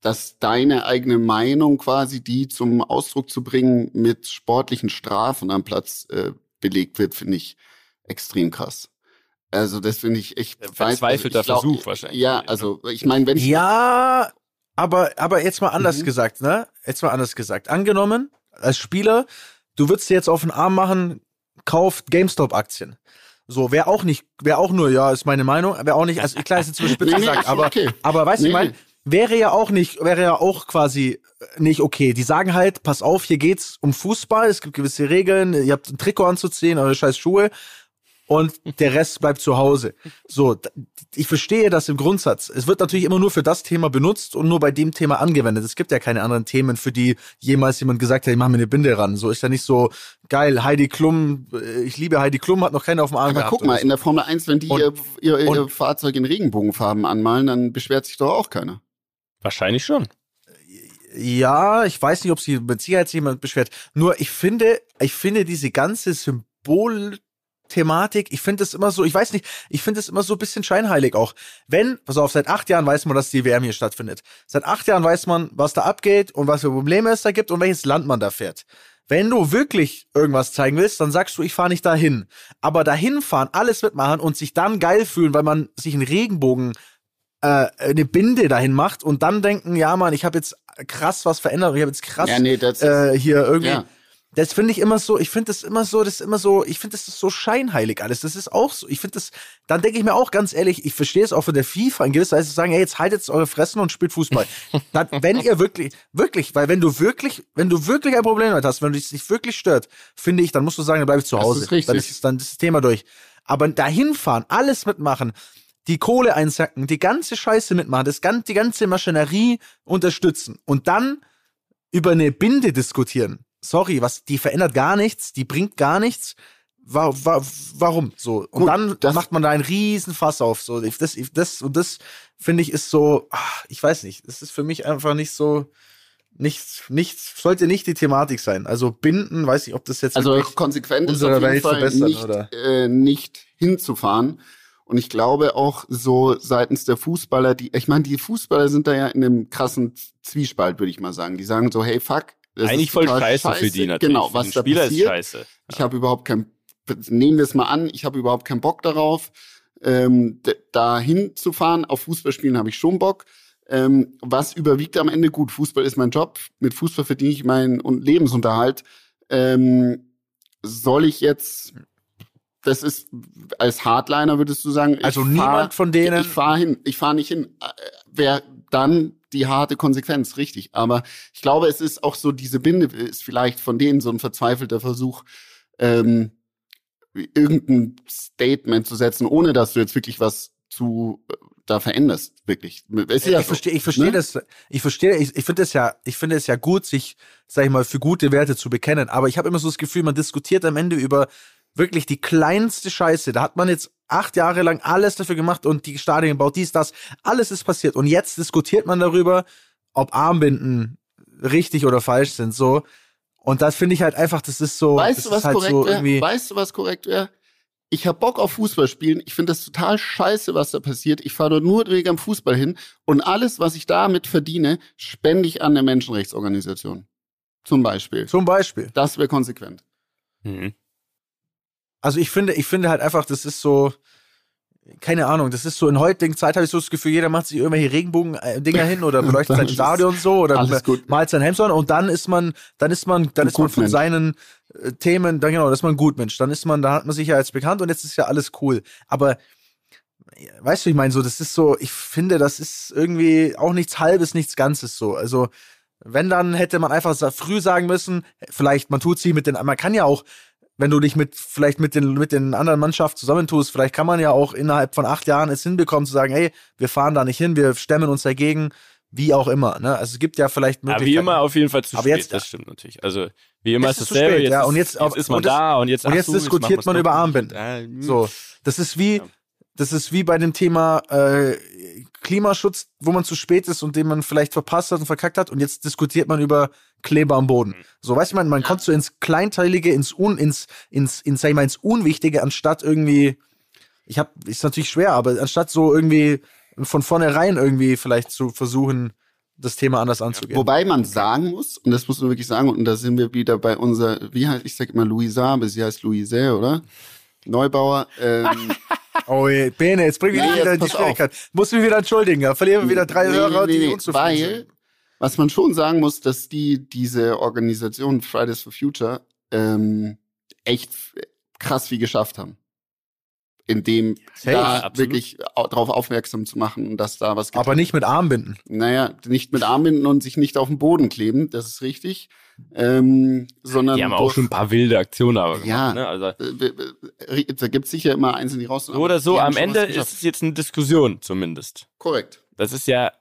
dass deine eigene Meinung quasi, die zum Ausdruck zu bringen, mit sportlichen Strafen am Platz äh, belegt wird, finde ich extrem krass. Also das finde ich echt verzweifelter also Versuch wahrscheinlich. Ja, also ich meine, wenn ich ja, aber aber jetzt mal anders mhm. gesagt, ne? Jetzt mal anders gesagt. Angenommen, als Spieler, du würdest dir jetzt auf den Arm machen, kauft GameStop Aktien. So, wäre auch nicht, wäre auch nur, ja, ist meine Meinung, wäre auch nicht, also klar ist jetzt nee, gesagt, aber, okay. aber weißt du, nee. ich meine, wäre ja auch nicht, wäre ja auch quasi nicht okay. Die sagen halt, pass auf, hier geht's um Fußball, es gibt gewisse Regeln, ihr habt ein Trikot anzuziehen oder scheiß Schuhe und der Rest bleibt zu Hause. So, ich verstehe das im Grundsatz. Es wird natürlich immer nur für das Thema benutzt und nur bei dem Thema angewendet. Es gibt ja keine anderen Themen, für die jemals jemand gesagt hat, ich mach mir eine Binde ran. So ist ja nicht so geil. Heidi Klum, äh, ich liebe Heidi Klum, hat noch keiner auf dem Arm Aber gehabt. guck mal, so. in der Formel 1, wenn die und, ihr, ihr, ihr Fahrzeug in Regenbogenfarben anmalen, dann beschwert sich doch auch keiner. Wahrscheinlich schon. Ja, ich weiß nicht, ob sie mit Sicherheit jemand beschwert. Nur ich finde, ich finde diese ganze Symbol Thematik. Ich finde es immer so, ich weiß nicht, ich finde es immer so ein bisschen scheinheilig auch. Wenn, pass auf, seit acht Jahren weiß man, dass die WM hier stattfindet. Seit acht Jahren weiß man, was da abgeht und was für Probleme es da gibt und welches Land man da fährt. Wenn du wirklich irgendwas zeigen willst, dann sagst du, ich fahre nicht dahin. Aber dahin fahren, alles mitmachen und sich dann geil fühlen, weil man sich einen Regenbogen äh, eine Binde dahin macht und dann denken, ja Mann, ich habe jetzt krass was verändert, ich habe jetzt krass ja, nee, äh, hier irgendwie. Ja das finde ich immer so, ich finde das immer so, das ist immer so, ich finde das ist so scheinheilig alles. Das ist auch so, ich finde das, dann denke ich mir auch ganz ehrlich, ich verstehe es auch von der FIFA in gewisser Weise zu sagen, hey, jetzt haltet eure Fressen und spielt Fußball. dann, wenn ihr wirklich, wirklich, weil wenn du wirklich, wenn du wirklich ein Problem damit hast, wenn du dich nicht wirklich stört, finde ich, dann musst du sagen, dann bleib ich zu Hause. Das ist richtig. Dann ist, dann ist das Thema durch. Aber dahin fahren, alles mitmachen, die Kohle einsacken, die ganze Scheiße mitmachen, das ganze, die ganze Maschinerie unterstützen und dann über eine Binde diskutieren sorry, was, die verändert gar nichts, die bringt gar nichts. War, war, warum? So. Und Gut, dann macht man da einen riesen Fass auf. So, das, das, und das finde ich ist so, ach, ich weiß nicht, das ist für mich einfach nicht so, nicht, nicht, sollte nicht die Thematik sein. Also binden, weiß ich, ob das jetzt also konsequent ist auf jeden Welt Fall nicht, oder? Äh, nicht hinzufahren. Und ich glaube auch so seitens der Fußballer, die, ich meine, die Fußballer sind da ja in einem krassen Zwiespalt, würde ich mal sagen. Die sagen so, hey, fuck, das Eigentlich voll scheiße, scheiße, für die natürlich. Genau, was da Spieler passiert. ist scheiße. Ich habe überhaupt kein, nehmen wir es mal an, ich habe überhaupt keinen Bock darauf, ähm, da hinzufahren. Auf Fußballspielen habe ich schon Bock. Ähm, was überwiegt am Ende? Gut, Fußball ist mein Job. Mit Fußball verdiene ich meinen Lebensunterhalt. Ähm, soll ich jetzt das ist als Hardliner würdest du sagen. Also niemand von denen. Ich fahre hin, ich fahre nicht hin. Äh, wer dann die harte Konsequenz, richtig. Aber ich glaube, es ist auch so, diese Binde ist vielleicht von denen so ein verzweifelter Versuch, ähm, irgendein Statement zu setzen, ohne dass du jetzt wirklich was zu äh, da veränderst, wirklich. Ist ja ich so, verstehe, ich verstehe ne? das, ich verstehe, ich, ich finde es ja, ich finde es ja gut, sich, sag ich mal, für gute Werte zu bekennen. Aber ich habe immer so das Gefühl, man diskutiert am Ende über wirklich die kleinste Scheiße. Da hat man jetzt acht Jahre lang alles dafür gemacht und die Stadien gebaut, dies, das, alles ist passiert. Und jetzt diskutiert man darüber, ob Armbinden richtig oder falsch sind, so. Und das finde ich halt einfach, das ist so. Weißt du, was halt korrekt so wäre? Weißt du, was korrekt wäre? Ich hab Bock auf Fußball spielen. Ich finde das total scheiße, was da passiert. Ich fahre dort nur wegen am Fußball hin und alles, was ich damit verdiene, spende ich an eine Menschenrechtsorganisation. Zum Beispiel. Zum Beispiel. Das wäre konsequent. Mhm. Also ich finde, ich finde halt einfach, das ist so, keine Ahnung, das ist so in heutigen Zeit habe ich so das Gefühl, jeder macht sich irgendwelche Regenbogen-Dinger hin oder beleuchtet sein Stadion so oder malt sein Hemd und dann ist man, dann ist man, dann ist man von seinen äh, Themen, dann genau, das ist man ein Gutmensch. Dann ist man, da hat man sich ja als bekannt und jetzt ist ja alles cool. Aber weißt du, ich meine so, das ist so, ich finde, das ist irgendwie auch nichts Halbes, nichts Ganzes so. Also wenn dann hätte man einfach früh sagen müssen, vielleicht man tut sich mit den, man kann ja auch wenn du dich mit vielleicht mit den mit den anderen Mannschaften zusammentust, vielleicht kann man ja auch innerhalb von acht Jahren es hinbekommen zu sagen, hey, wir fahren da nicht hin, wir stemmen uns dagegen, wie auch immer. Ne? Also es gibt ja vielleicht Möglichkeiten. Aber wie immer auf jeden Fall zu aber spät. Jetzt, das stimmt natürlich. Also wie immer ist es dasselbe. Spät, jetzt, ja. und jetzt, jetzt ist man und da und jetzt, und jetzt diskutiert man über Armbinden. Äh, so, das ist wie das ist wie bei dem Thema äh, Klimaschutz, wo man zu spät ist und den man vielleicht verpasst hat und verkackt hat. Und jetzt diskutiert man über Kleber am Boden. Mhm. So, weißt du, man, man kommt so ins Kleinteilige, ins Un, ins, ins, ins, sag ich mal, ins Unwichtige, anstatt irgendwie, ich hab, ist natürlich schwer, aber anstatt so irgendwie von vornherein irgendwie vielleicht zu versuchen, das Thema anders anzugehen. Wobei man sagen muss, und das muss man wirklich sagen, und da sind wir wieder bei unser, wie heißt, ich sag immer Louisa, aber sie heißt Louise, oder? Neubauer. Ähm, oh, je, Bene, jetzt bring mich nee, wieder in die Schwierigkeit. Muss mich wieder entschuldigen, ja. Verlieren wir wieder drei nee, Hörer, nee, die nee, unzufrieden weil, sind. Was man schon sagen muss, dass die, diese Organisation Fridays for Future, ähm, echt krass viel geschafft haben. Indem hey, da absolut. wirklich darauf aufmerksam zu machen, dass da was gibt. Aber nicht mit Armbinden. Naja, nicht mit Armbinden und sich nicht auf den Boden kleben, das ist richtig. Ähm, sondern die haben auch schon ein paar wilde Aktionen aber gemacht, ja, ne? Also äh, da gibt's sicher immer einzelne, die raus. Oder so, am Ende ist es jetzt eine Diskussion zumindest. Korrekt. Das ist ja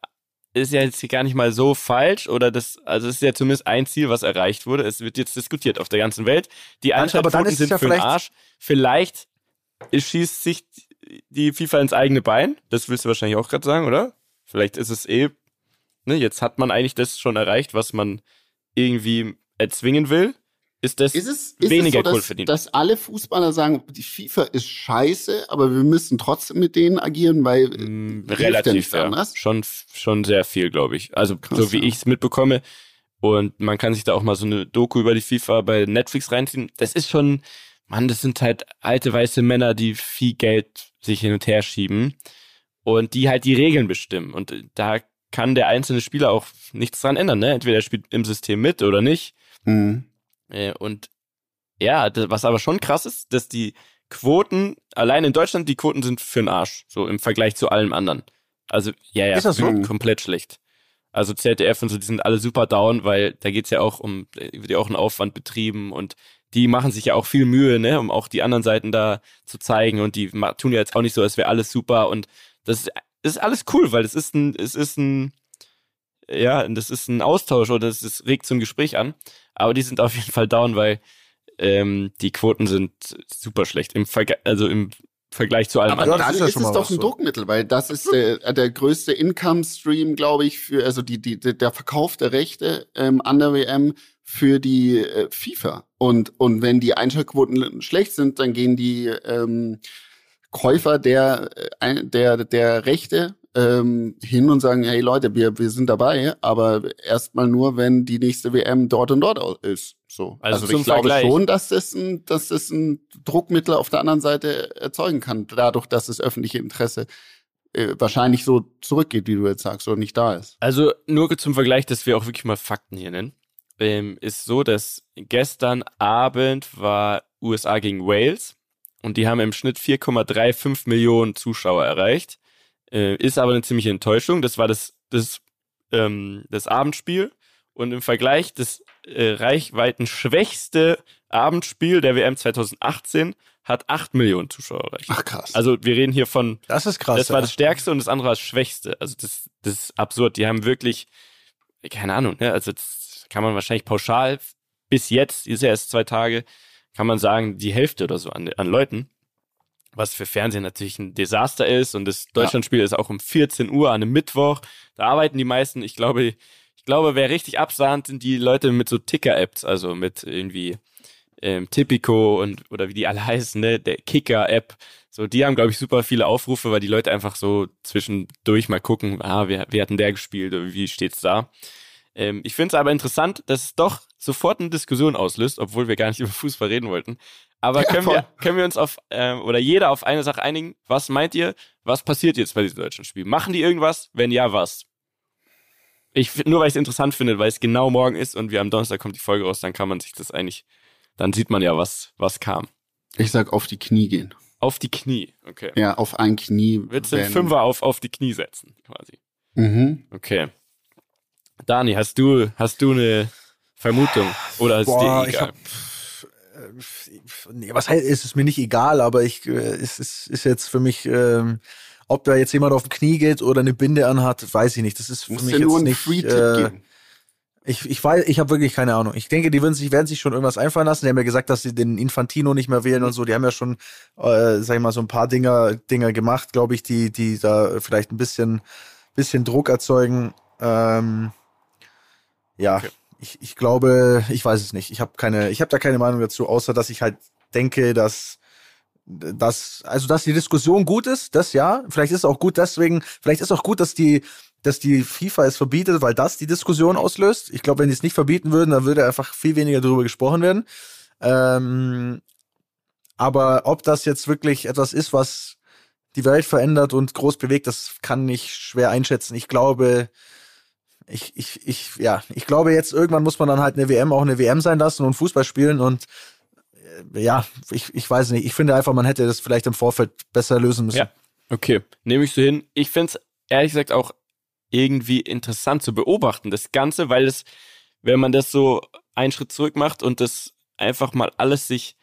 ist ja jetzt gar nicht mal so falsch oder das, also es ist ja zumindest ein Ziel, was erreicht wurde. Es wird jetzt diskutiert auf der ganzen Welt. Die Einschaltquoten sind ja für den Arsch. Vielleicht schießt sich die FIFA ins eigene Bein. Das willst du wahrscheinlich auch gerade sagen, oder? Vielleicht ist es eh, ne, jetzt hat man eigentlich das schon erreicht, was man irgendwie erzwingen will ist das ist es, ist weniger es so, cool dass, für die. Dass alle Fußballer sagen, die FIFA ist scheiße, aber wir müssen trotzdem mit denen agieren, weil mm, relativ ja. anders. Schon schon sehr viel, glaube ich. Also Krass, so wie ja. ich es mitbekomme und man kann sich da auch mal so eine Doku über die FIFA bei Netflix reinziehen. Das ist schon, Mann, das sind halt alte weiße Männer, die viel Geld sich hin und her schieben und die halt die Regeln bestimmen und da kann der einzelne Spieler auch nichts dran ändern, ne? Entweder er spielt im System mit oder nicht. Mhm. Äh, und ja, was aber schon krass ist, dass die Quoten, allein in Deutschland, die Quoten sind für den Arsch, so im Vergleich zu allem anderen. Also, ja, ja, ist das so? komplett schlecht. Also ZDF und so, die sind alle super down, weil da geht's ja auch um, wird ja auch ein Aufwand betrieben und die machen sich ja auch viel Mühe, ne, um auch die anderen Seiten da zu zeigen und die tun ja jetzt auch nicht so, als wäre alles super und das ist, das ist alles cool, weil es ist ein, es ist ein, ja, das ist ein Austausch oder es regt zum Gespräch an. Aber die sind auf jeden Fall down, weil ähm, die Quoten sind super schlecht. Im Verge also im Vergleich zu allem Aber anderen. dann ist, ja ist es doch ein so. Druckmittel, weil das ist der, der größte Income-Stream, glaube ich, für also die, die, der Verkauf der Rechte ähm, an der WM für die äh, FIFA. Und, und wenn die Einschaltquoten schlecht sind, dann gehen die ähm, Käufer der, äh, der, der Rechte ähm, hin und sagen, hey Leute, wir, wir sind dabei, aber erstmal nur, wenn die nächste WM dort und dort ist. So. Also, also ich glaube Vergleich. schon, dass das, ein, dass das ein Druckmittel auf der anderen Seite erzeugen kann, dadurch, dass das öffentliche Interesse äh, wahrscheinlich so zurückgeht, wie du jetzt sagst, oder nicht da ist. Also nur zum Vergleich, dass wir auch wirklich mal Fakten hier nennen, ähm, ist so, dass gestern Abend war USA gegen Wales und die haben im Schnitt 4,35 Millionen Zuschauer erreicht. Äh, ist aber eine ziemliche Enttäuschung. Das war das, das, ähm, das Abendspiel. und im Vergleich das äh, reichweiten schwächste Abendspiel der WM 2018 hat 8 Millionen Zuschauer erreicht. Ach krass. Also wir reden hier von, Das ist krass. das war ja. das stärkste und das andere war das schwächste. Also das, das ist absurd. Die haben wirklich, keine Ahnung, ne? also das kann man wahrscheinlich pauschal bis jetzt, ist ja erst zwei Tage, kann man sagen, die Hälfte oder so an, an Leuten. Was für Fernsehen natürlich ein Desaster ist und das Deutschlandspiel ist auch um 14 Uhr an einem Mittwoch. Da arbeiten die meisten. Ich glaube, ich glaube, wer richtig absahnt, sind die Leute mit so Ticker-Apps, also mit irgendwie ähm, Tipico und oder wie die alle heißen, ne, der Kicker-App. So, die haben, glaube ich, super viele Aufrufe, weil die Leute einfach so zwischendurch mal gucken, ah, wer, wer hat denn der gespielt wie steht's da? Ähm, ich finde es aber interessant, dass es doch sofort eine Diskussion auslöst, obwohl wir gar nicht über Fußball reden wollten. Aber Ja, können, voll. wir, können wir uns auf, ähm, oder jeder auf eine Sache einigen? Was meint ihr, was passiert jetzt bei diesem deutschen Spiel? Machen die irgendwas? Wenn ja, was? Ich, nur weil ich es interessant finde, weil es genau morgen ist und wir am Donnerstag kommt die Folge raus, dann kann man sich das eigentlich, dann sieht man ja, was, was kam. Ich sag auf die Knie gehen. Auf die Knie, okay. Ja, auf ein Knie. Willst du den Fünfer auf, auf die Knie setzen, quasi? Mhm. Okay. Dani, hast du, hast du eine Vermutung? Oder ist Boah, dir ich egal? hab, nee, was heißt, ist es mir nicht egal, aber ich, äh, es ist, ist jetzt für mich, ähm, ob da jetzt jemand auf dem Knie geht oder eine Binde anhat, weiß ich nicht. Das ist für Muss mich jetzt nur nicht. Free-Tipp äh, ich, ich weiß, ich habe wirklich keine Ahnung. Ich denke, die würden sich, werden sich schon irgendwas einfallen lassen. Die haben ja gesagt, dass sie den Infantino nicht mehr wählen und so. Die haben ja schon, äh, sag ich mal, so ein paar Dinger, Dinger gemacht, glaube ich, die, die da vielleicht ein bisschen, bisschen Druck erzeugen. Ähm, ja, Okay. ich, ich glaube, ich weiß es nicht. Ich habe keine, ich habe da keine Meinung dazu, außer dass ich halt denke, dass dass, also dass die Diskussion gut ist, das ja. Vielleicht ist es auch gut deswegen, vielleicht ist auch gut, dass die, dass die FIFA es verbietet, weil das die Diskussion auslöst. Ich glaube, wenn die es nicht verbieten würden, dann würde einfach viel weniger darüber gesprochen werden. Ähm, aber ob das jetzt wirklich etwas ist, was die Welt verändert und groß bewegt, das kann ich schwer einschätzen. Ich glaube, ich, ich, ich, ja, ich glaube jetzt irgendwann muss man dann halt eine WM auch eine WM sein lassen und Fußball spielen und äh, ja, ich, ich weiß nicht. Ich finde einfach, man hätte das vielleicht im Vorfeld besser lösen müssen. Ja. Okay, nehme ich so hin. Ich finde es ehrlich gesagt auch irgendwie interessant zu beobachten, das Ganze, weil es, wenn man das so einen Schritt zurück macht und das einfach mal alles sich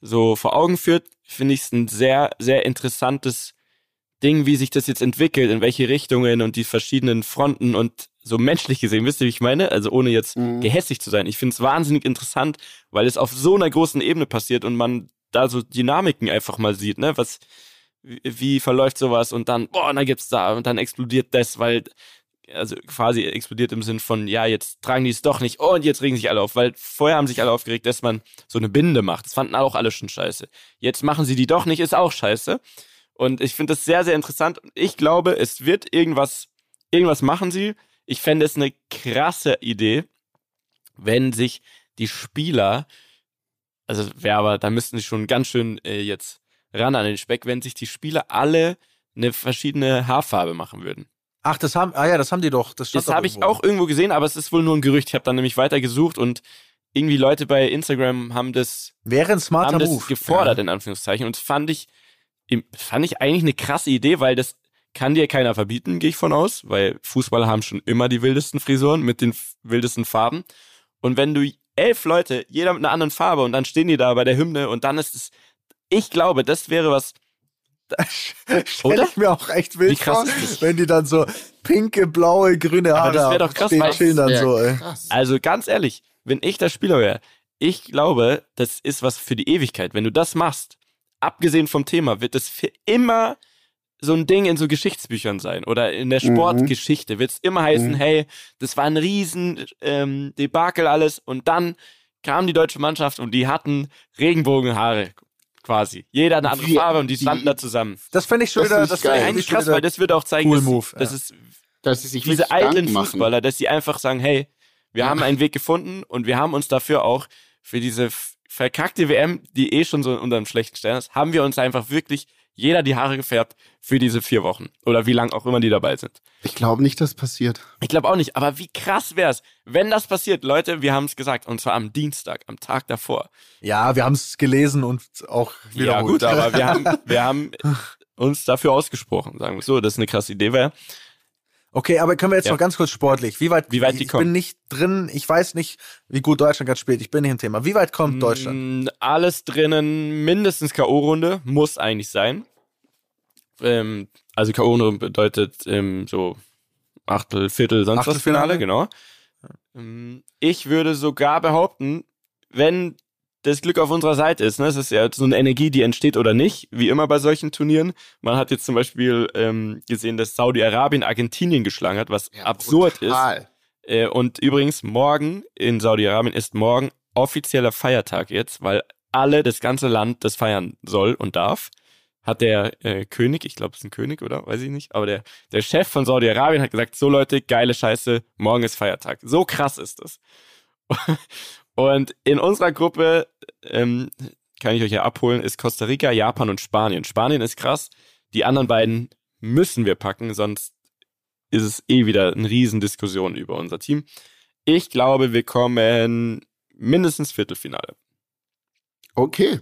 so vor Augen führt, finde ich es ein sehr, sehr interessantes Ding, wie sich das jetzt entwickelt, in welche Richtungen und die verschiedenen Fronten und so menschlich gesehen, wisst ihr, wie ich meine? Also ohne jetzt Mhm. gehässig zu sein. Ich finde es wahnsinnig interessant, weil es auf so einer großen Ebene passiert und man da so Dynamiken einfach mal sieht, ne? Was, wie, verläuft sowas und dann, boah, und dann gibt's da und dann explodiert das, weil, also quasi explodiert im Sinn von, ja, jetzt tragen die es doch nicht oh, und jetzt regen sich alle auf, weil vorher haben sich alle aufgeregt, dass man so eine Binde macht. Das fanden auch alle schon scheiße. Jetzt machen sie die doch nicht, ist auch scheiße. Und ich finde das sehr, sehr interessant. Ich glaube, es wird irgendwas, irgendwas machen sie. Ich fände es eine krasse Idee, wenn sich die Spieler, also wäre aber, da müssten sie schon ganz schön äh, jetzt ran an den Speck, wenn sich die Spieler alle eine verschiedene Haarfarbe machen würden. Ach, das haben, ah ja, das haben die doch. Das, Das habe ich auch irgendwo gesehen, aber es ist wohl nur ein Gerücht. Ich habe dann nämlich weiter gesucht und irgendwie Leute bei Instagram haben das, Wäre ein smarter haben das Move. gefordert, in Anführungszeichen. Und das fand ich, fand ich eigentlich eine krasse Idee, weil das kann dir keiner verbieten, gehe ich von aus, weil Fußballer haben schon immer die wildesten Frisuren mit den wildesten Farben. Und wenn du elf Leute, jeder mit einer anderen Farbe und dann stehen die da bei der Hymne und dann ist es, ich glaube, das wäre was, Stell Oder? ich mir auch echt wild Wie krass vor, ist das? wenn die dann so pinke, blaue, grüne Haare Aber das wär haben. doch krass, stehen, dann so, ey. krass. Also ganz ehrlich, wenn ich der Spieler wäre, ich glaube, das ist was für die Ewigkeit. Wenn du das machst, abgesehen vom Thema, wird es für immer so ein Ding in so Geschichtsbüchern sein oder in der Mhm. Sportgeschichte wird es immer heißen, Mhm. hey, das war ein riesen ähm, Debakel alles und dann kam die deutsche Mannschaft und die hatten Regenbogenhaare quasi. Jeder eine andere Wie- Farbe und die die- standen da zusammen. Das fände ich schon Das wieder, ist das ich Eigentlich krass, weil das würde auch zeigen, cool dass, Move, das ja. ist Dass sie sich diese eitlen machen. Fußballer, dass sie einfach sagen, hey, wir Ja. haben einen Weg gefunden und wir haben uns dafür auch für diese verkackte WM, die eh schon so unter einem schlechten Stern ist, haben wir uns einfach wirklich jeder die Haare gefärbt für diese vier Wochen oder wie lang auch immer die dabei sind. Ich glaube nicht, dass passiert. Ich glaube auch nicht, aber wie krass wär's, wenn das passiert, Leute, wir haben es gesagt und zwar am Dienstag, am Tag davor. Ja, wir haben es gelesen und auch Ja wiederholt. gut, aber wir haben, wir haben uns dafür ausgesprochen, sagen wir so, dass es eine krasse Idee wäre. Okay, aber können wir jetzt Ja. noch ganz kurz sportlich? Wie weit, Wie weit die ich kommen? bin nicht drin, ich weiß nicht, wie gut Deutschland gerade spielt. Ich bin nicht im Thema. Wie weit kommt Deutschland? Mm, Alles drinnen, mindestens K.O.-Runde, muss eigentlich sein. Ähm, also K.O.-Runde bedeutet ähm, so Achtel, Viertel, sonst was Achtelfinale? Finale, genau. Ähm, ich würde sogar behaupten, wenn das Glück auf unserer Seite ist, ne, es ist ja so eine Energie, die entsteht oder nicht, wie immer bei solchen Turnieren. Man hat jetzt zum Beispiel ähm, gesehen, dass Saudi-Arabien Argentinien geschlagen hat, was absurd ist. brutal. Äh, und übrigens, morgen in Saudi-Arabien ist morgen offizieller Feiertag jetzt, weil alle, das ganze Land das feiern soll und darf. Hat der äh, König, ich glaube, es ist ein König, oder? Weiß ich nicht. Aber der, der Chef von Saudi-Arabien hat gesagt, so Leute, geile Scheiße, morgen ist Feiertag. So krass ist es. Und in unserer Gruppe, ähm, kann ich euch ja abholen, ist Costa Rica, Japan und Spanien. Spanien ist krass. Die anderen beiden müssen wir packen, sonst ist es eh wieder eine Riesendiskussion über unser Team. Ich glaube, wir kommen mindestens Viertelfinale. Okay,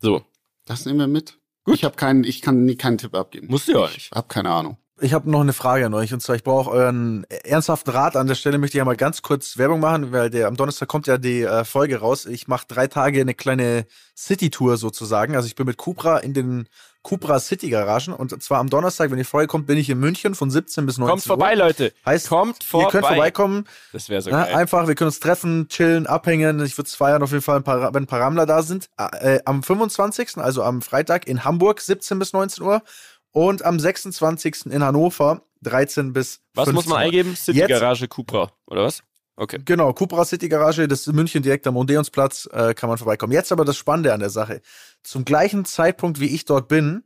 So, das nehmen wir mit. Ich habe keinen, ich kann nie keinen Tipp abgeben. Musst du ja auch Ich nicht. habe keine Ahnung. Ich habe noch eine Frage an euch und zwar, ich brauche euren ernsthaften Rat. An der Stelle möchte ich ja mal ganz kurz Werbung machen, weil der am Donnerstag kommt ja die äh, Folge raus. Ich mache drei Tage eine kleine City-Tour sozusagen. Also ich bin mit Cupra in den Cupra City-Garagen und zwar am Donnerstag, wenn die Folge kommt, bin ich in München von 17 bis 19 Kommt vorbei, Uhr. Leute. Heißt, Kommt vorbei. Ihr könnt vorbeikommen. Das wäre so geil. einfach, wir können uns treffen, chillen, abhängen. Ich würde es feiern auf jeden Fall, ein paar, wenn ein paar Rammler da sind. Äh, am 25., also am Freitag in Hamburg, 17 bis 19 Uhr. Und am 26. in Hannover, 13 bis Was 15 muss man eingeben? City Jetzt- Garage Cupra, oder was? Okay. Genau, Cupra City Garage, das ist in München direkt am Odeonsplatz, äh, kann man vorbeikommen. Jetzt aber das Spannende an der Sache. Zum gleichen Zeitpunkt, wie ich dort bin,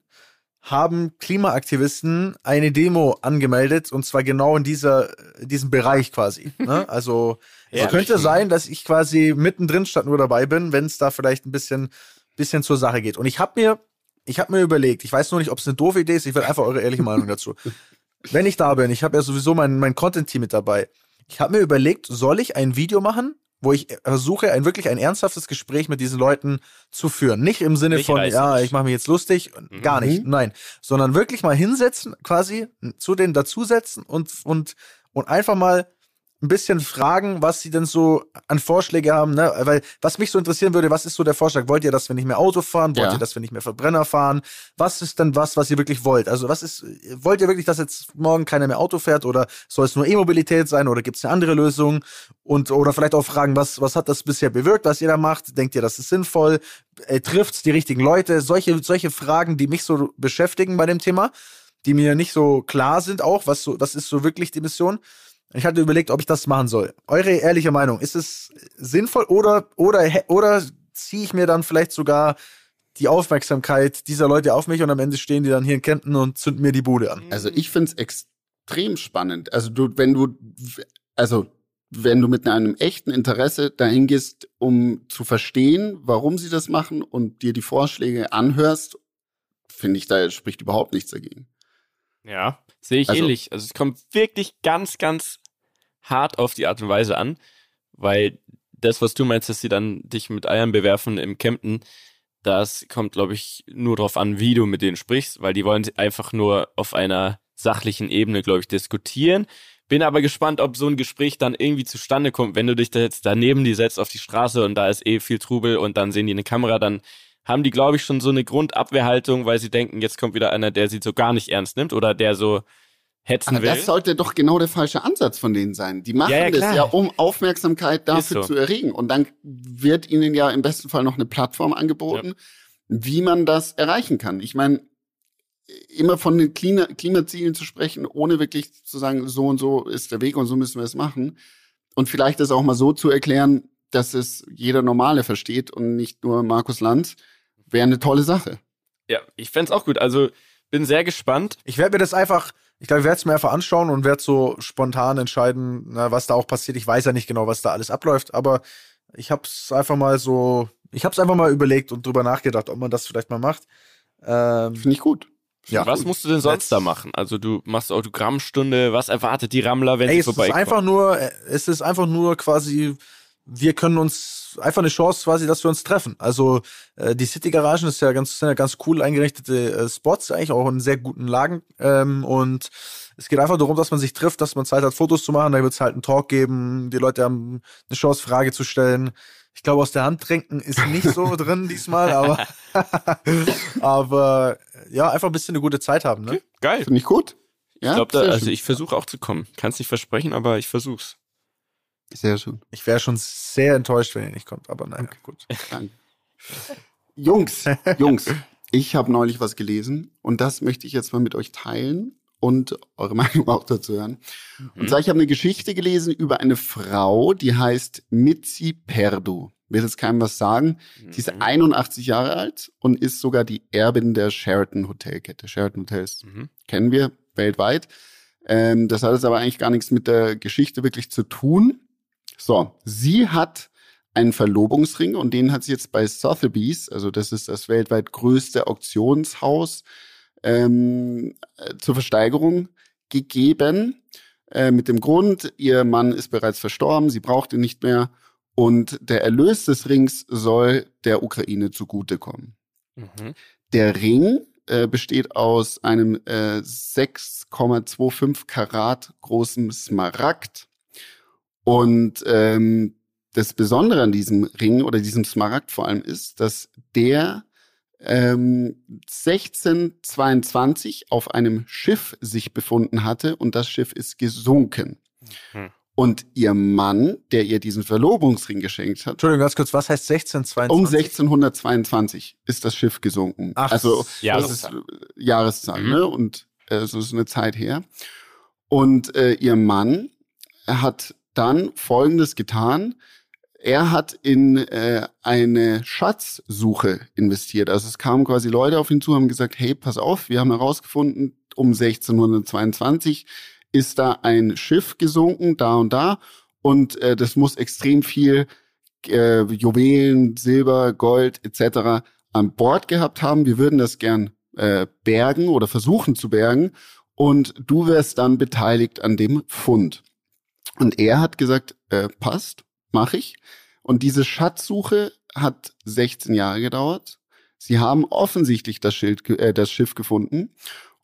haben Klimaaktivisten eine Demo angemeldet und zwar genau in dieser, diesem Bereich quasi. Ne? Also es Herrlich. könnte sein, dass ich quasi mittendrin statt nur dabei bin, wenn es da vielleicht ein bisschen, bisschen zur Sache geht. Und ich habe mir, ich habe mir überlegt, ich weiß nur nicht, ob es eine doofe Idee ist, ich will einfach eure ehrliche Meinung dazu. Wenn ich da bin, ich habe ja sowieso mein, mein Content-Team mit dabei. Ich habe mir überlegt, soll ich ein Video machen, wo ich versuche, ein wirklich ein ernsthaftes Gespräch mit diesen Leuten zu führen. Nicht im Sinne Nicht von, ja, ich mache mich jetzt lustig, Mhm. gar nicht, nein. Sondern wirklich mal hinsetzen, quasi zu denen dazusetzen und, und, und einfach mal ein bisschen fragen, was sie denn so an Vorschläge haben, ne? Weil was mich so interessieren würde, was ist so der Vorschlag? Wollt ihr, dass wir nicht mehr Auto fahren? Wollt Ja. ihr, dass wir nicht mehr Verbrenner fahren? Was ist denn was, was ihr wirklich wollt? Also was ist, wollt ihr wirklich, dass jetzt morgen keiner mehr Auto fährt oder soll es nur E-Mobilität sein oder gibt es eine andere Lösung? Und oder vielleicht auch fragen, was, was hat das bisher bewirkt, was ihr da macht? Denkt ihr, das ist sinnvoll? Äh, Trifft die richtigen Leute? Solche, solche Fragen, die mich so beschäftigen bei dem Thema, die mir nicht so klar sind auch, was so, was ist so wirklich die Mission? Ich hatte überlegt, ob ich das machen soll. Eure ehrliche Meinung, ist es sinnvoll oder, oder, oder ziehe ich mir dann vielleicht sogar die Aufmerksamkeit dieser Leute auf mich und am Ende stehen die dann hier in Kempten und zünden mir die Bude an? Also ich find's extrem spannend. Also du, wenn du, also wenn du mit einem echten Interesse dahin gehst, um zu verstehen, warum sie das machen und dir die Vorschläge anhörst, finde ich, da spricht überhaupt nichts dagegen. Ja, sehe ich Also- ähnlich. Also es kommt wirklich ganz, ganz hart auf die Art und Weise an, weil das, was du meinst, dass sie dann dich mit Eiern bewerfen im Campen, das kommt, glaube ich, nur drauf an, wie du mit denen sprichst, weil die wollen einfach nur auf einer sachlichen Ebene, glaube ich, diskutieren. Bin aber gespannt, ob so ein Gespräch dann irgendwie zustande kommt, wenn du dich da jetzt daneben die setzt auf die Straße und da ist eh viel Trubel und dann sehen die eine Kamera, dann haben die, glaube ich, schon so eine Grundabwehrhaltung, weil sie denken, jetzt kommt wieder einer, der sie so gar nicht ernst nimmt oder der so hetzen Aber will. das sollte doch genau der falsche Ansatz von denen sein. Die machen Ja, ja, das ja, um Aufmerksamkeit dafür so. zu erregen. Und dann wird ihnen ja im besten Fall noch eine Plattform angeboten, wie man das erreichen kann. Ich meine, immer von den Klima Klimazielen zu sprechen, ohne wirklich zu sagen, so und so ist der Weg und so müssen wir es machen. Und vielleicht das auch mal so zu erklären, dass es jeder Normale versteht und nicht nur Markus Lanz, wäre eine tolle Sache. ja, ich fänd's auch gut. Also bin sehr gespannt. Ich werde mir das einfach, ich glaube, ich werde es mir einfach anschauen und werde so spontan entscheiden, na, was da auch passiert. Ich weiß ja nicht genau, was da alles abläuft, aber ich habe es einfach mal so, ich habe es einfach mal überlegt und drüber nachgedacht, ob man das vielleicht mal macht. Ähm, Finde ich gut. Ja. Was musst du denn sonst Let's- da machen? Also du machst Autogrammstunde, was erwartet die Rammler, wenn Ey, sie es ist vorbeikommen? einfach nur, es ist einfach nur quasi, wir können uns einfach eine Chance quasi, dass wir uns treffen. Also äh, die City Garagen ist ja ganz, sind ja ganz cool eingerichtete äh, Spots, eigentlich auch in sehr guten Lagen ähm, und Es geht einfach darum, dass man sich trifft, dass man Zeit hat, Fotos zu machen. Da wird es halt einen Talk geben. Die Leute haben eine Chance, Frage zu stellen. Ich glaube, aus der Hand trinken ist nicht so drin diesmal, aber, aber ja, einfach ein bisschen eine gute Zeit haben. Ne? Okay, geil. Finde ich gut. Ja, ich glaube, also ich versuche auch zu kommen. Kann es nicht versprechen, aber ich versuch's. Sehr schön. Ich wäre schon sehr enttäuscht, wenn ihr nicht kommt, aber naja, okay. gut. Danke. Jungs, Jungs, ich habe neulich was gelesen und das möchte ich jetzt mal mit euch teilen und eure Meinung auch dazu hören. Mhm. Und zwar, ich habe eine Geschichte gelesen über eine Frau, die heißt Mitzi Perdu. Will jetzt keinem was sagen. Mhm. Sie ist 81 mhm. Jahre alt und ist sogar die Erbin der Sheraton Hotelkette. Sheraton Hotels mhm. kennen wir weltweit. Ähm, das hat jetzt aber eigentlich gar nichts mit der Geschichte wirklich zu tun. So, sie hat einen Verlobungsring und den hat sie jetzt bei Sotheby's, also das ist das weltweit größte Auktionshaus, ähm, äh, zur Versteigerung gegeben. Äh, mit dem Grund, ihr Mann ist bereits verstorben, sie braucht ihn nicht mehr und der Erlös des Rings soll der Ukraine zugutekommen. Mhm. Der Ring äh, besteht aus einem äh, 6,25 Karat großen Smaragd und ähm, das Besondere an diesem Ring oder diesem Smaragd vor allem ist, dass der ähm, 1622 auf einem Schiff sich befunden hatte und das Schiff ist gesunken. Hm. Und ihr Mann, der ihr diesen Verlobungsring geschenkt hat. Entschuldigung, ganz kurz, was heißt 1622? Um 1622 ist das Schiff gesunken. Ach, also Jahreszahl. Das ist Jahreszahl, mhm. ne? Und äh, so ist eine Zeit her. Und äh, ihr Mann hat dann Folgendes getan er hat in äh, eine Schatzsuche investiert. Also es kamen quasi Leute auf ihn zu, haben gesagt, hey, pass auf, wir haben herausgefunden, um 1622 ist da ein Schiff gesunken, da und da. Und äh, das muss extrem viel äh, Juwelen, Silber, Gold etc. an Bord gehabt haben. Wir würden das gern äh, bergen oder versuchen zu bergen. Und du wärst dann beteiligt an dem Fund. Und er hat gesagt, äh, passt, mache ich. Und diese Schatzsuche hat 16 Jahre gedauert. Sie haben offensichtlich das, Schild, äh, das Schiff gefunden.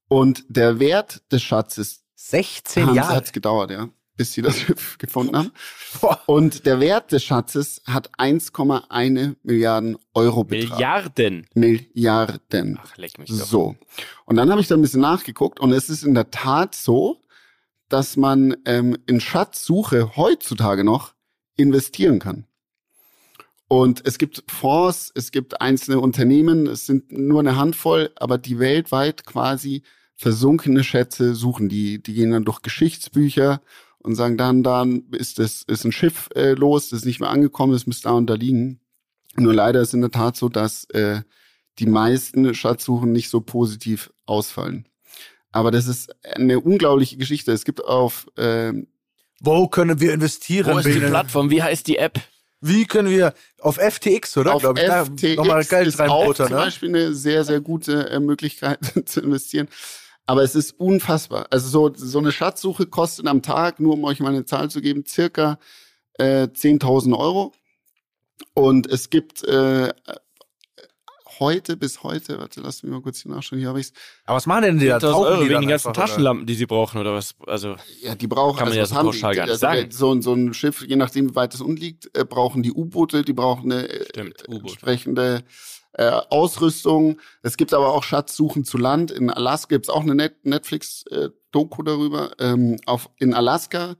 Und der Wert des Schatzes 16 Jahre hat gedauert, ja, bis sie das Schiff gefunden haben. Und der Wert des Schatzes hat 1,1 Milliarden Euro betragen. Milliarden. Milliarden. Ach, leck mich doch. So. Und dann habe ich da ein bisschen nachgeguckt und es ist in der Tat so, dass man ähm, in Schatzsuche heutzutage noch investieren kann. Und es gibt Fonds, es gibt einzelne Unternehmen, es sind nur eine Handvoll, aber die weltweit quasi versunkene Schätze suchen. Die, die gehen dann durch Geschichtsbücher und sagen dann, dann ist das ist ein Schiff äh, los, das ist nicht mehr angekommen, das müsste da und da liegen. Nur leider ist in der Tat so, dass äh, die meisten Schatzsuchen nicht so positiv ausfallen. Aber das ist eine unglaubliche Geschichte. Es gibt auf äh, wo können wir investieren? Wo ist die Plattform? Wie heißt die App? Wie können wir auf FTX, oder? Auf ich, FTX nochmal Geld ist auch ne? zum Beispiel eine sehr, sehr gute äh, Möglichkeit zu investieren. Aber es ist unfassbar. Also so, so eine Schatzsuche kostet am Tag, nur um euch mal eine Zahl zu geben, circa äh, 10.000 Euro. Und es gibt äh, heute bis heute, warte, lass mich mal kurz hier nachschauen, hier habe ich's. Aber was machen denn die da? Euro die wegen den ganzen Taschenlampen, oder? die sie brauchen oder was? Also ja, die brauchen kann man also, ja so pauschal gar nicht also, sagen. So, so ein Schiff, je nachdem wie weit es unliegt, äh, brauchen die U-Boote, die brauchen eine äh, Stimmt, entsprechende äh, Ausrüstung. Es gibt aber auch Schatzsuchen zu Land. In Alaska gibt's auch eine Net Netflix-Doku äh, darüber. Ähm, auf, in Alaska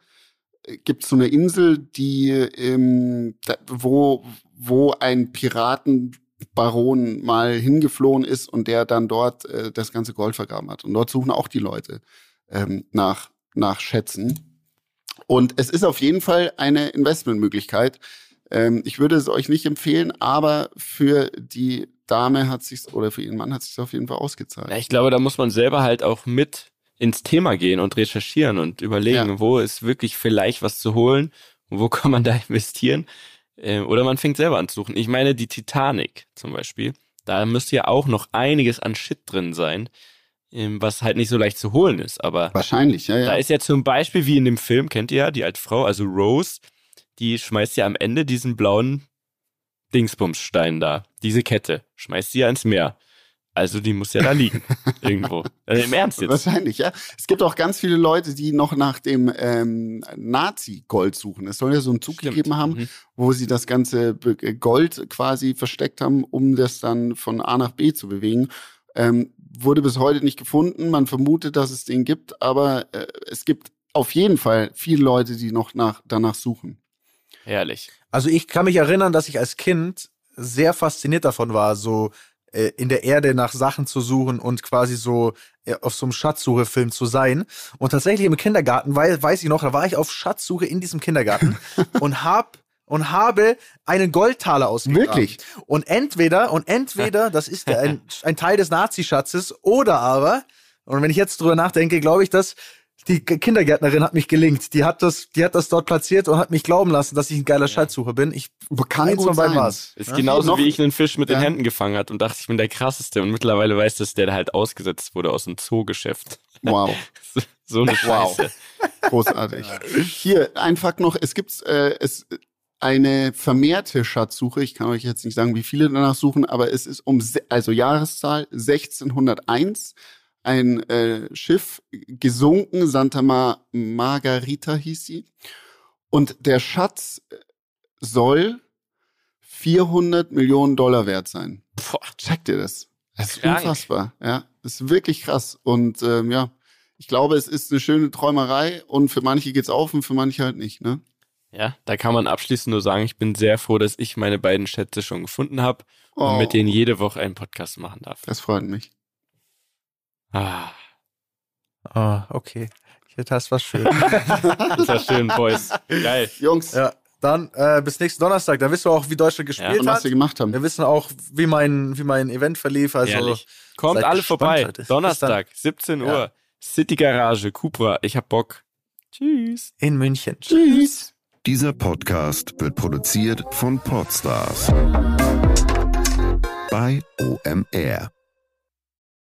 äh, gibt's so eine Insel, die ähm, da, wo wo ein Piraten Baron mal hingeflohen ist und der dann dort äh, das ganze Gold vergraben hat. Und dort suchen auch die Leute ähm, nach, nach Schätzen. Und es ist auf jeden Fall eine Investmentmöglichkeit. Ähm, ich würde es euch nicht empfehlen, aber für die Dame hat sich oder für ihren Mann hat sich auf jeden Fall ausgezahlt. Ja, ich glaube, da muss man selber halt auch mit ins Thema gehen und recherchieren und überlegen, ja. wo ist wirklich vielleicht was zu holen und wo kann man da investieren. Ähm, oder man fängt selber an zu suchen. Ich meine, die Titanic zum Beispiel, da müsste ja auch noch einiges an Shit drin sein, ähm, was halt nicht so leicht zu holen ist. Aber wahrscheinlich, ja, ja. Da ist ja zum Beispiel, wie in dem Film, kennt ihr ja, die alte Frau, also Rose, die schmeißt ja am Ende diesen blauen Dingsbumsstein da, diese Kette, schmeißt sie ja ins Meer. Also die muss ja da liegen. irgendwo. Also Im Ernst jetzt. Wahrscheinlich, ja. Es gibt auch ganz viele Leute, die noch nach dem ähm, Nazi-Gold suchen. Es soll ja so einen Zug Stimmt. gegeben haben, Mhm. wo sie das ganze Be- Gold quasi versteckt haben, um das dann von A nach B zu bewegen. Ähm, wurde bis heute nicht gefunden. Man vermutet, dass es den gibt, aber äh, es gibt auf jeden Fall viele Leute, die noch nach, danach suchen. Herrlich. Also ich kann mich erinnern, dass ich als Kind sehr fasziniert davon war, so äh, in der Erde nach Sachen zu suchen und quasi so äh, auf so einem Schatzsuche-Film zu sein. Und tatsächlich im Kindergarten, weil, weiß ich noch, da war ich auf Schatzsuche in diesem Kindergarten und hab und habe einen Goldtaler ausgegraben. Wirklich? Und entweder, und entweder, das ist ein, ein Teil des Nazi-Schatzes, oder aber, und wenn ich jetzt drüber nachdenke, glaube ich, dass die Kindergärtnerin hat mich gelingt. Die hat das, die hat das dort platziert und hat mich glauben lassen, dass ich ein geiler Schatzsucher bin. Ich Kann Eins gut von beiden sein. war's. Ist Ja? genauso Noch- wie ich einen Fisch mit Ja. den Händen gefangen hat und dachte, ich bin der krasseste und mittlerweile weiß, dass der halt ausgesetzt wurde aus dem Zoogeschäft. Wow. So eine Wow. Scheiße. Großartig. Hier, ein Fakt noch, es gibt äh, es eine vermehrte Schatzsuche. Ich kann euch jetzt nicht sagen, wie viele danach suchen, aber es ist um, also Jahreszahl 1601, ein äh, Schiff gesunken, Santa Ma Margarita hieß sie. Und der Schatz äh, soll 400 Millionen Dollar wert sein. Boah. Checkt ihr das? Das ist Krank. unfassbar. Ja, das ist wirklich krass. Und ähm, ja, ich glaube, es ist eine schöne Träumerei und für manche geht's auf und für manche halt nicht. Ne? Ja, da kann man abschließend nur sagen, ich bin sehr froh, dass ich meine beiden Schätze schon gefunden habe und Oh, mit denen jede Woche einen Podcast machen darf. das freut mich. Ah, Ah, okay. Jetzt hast was schön. das war schön, Boys. Geil. Jungs, ja, dann äh, bis nächsten Donnerstag. Dann wissen wir auch, wie Deutschland gespielt und was hat. wir gemacht haben. Wir wissen auch, wie mein, wie mein Event verlief. Also Ehrlich. Kommt alle vorbei. Leute. Bis Donnerstag, 17 Uhr. Ja. City Garage, Cupra. Ich hab Bock. Tschüss. in München. Tschüss. Dieser Podcast wird produziert von Podstars bei OMR.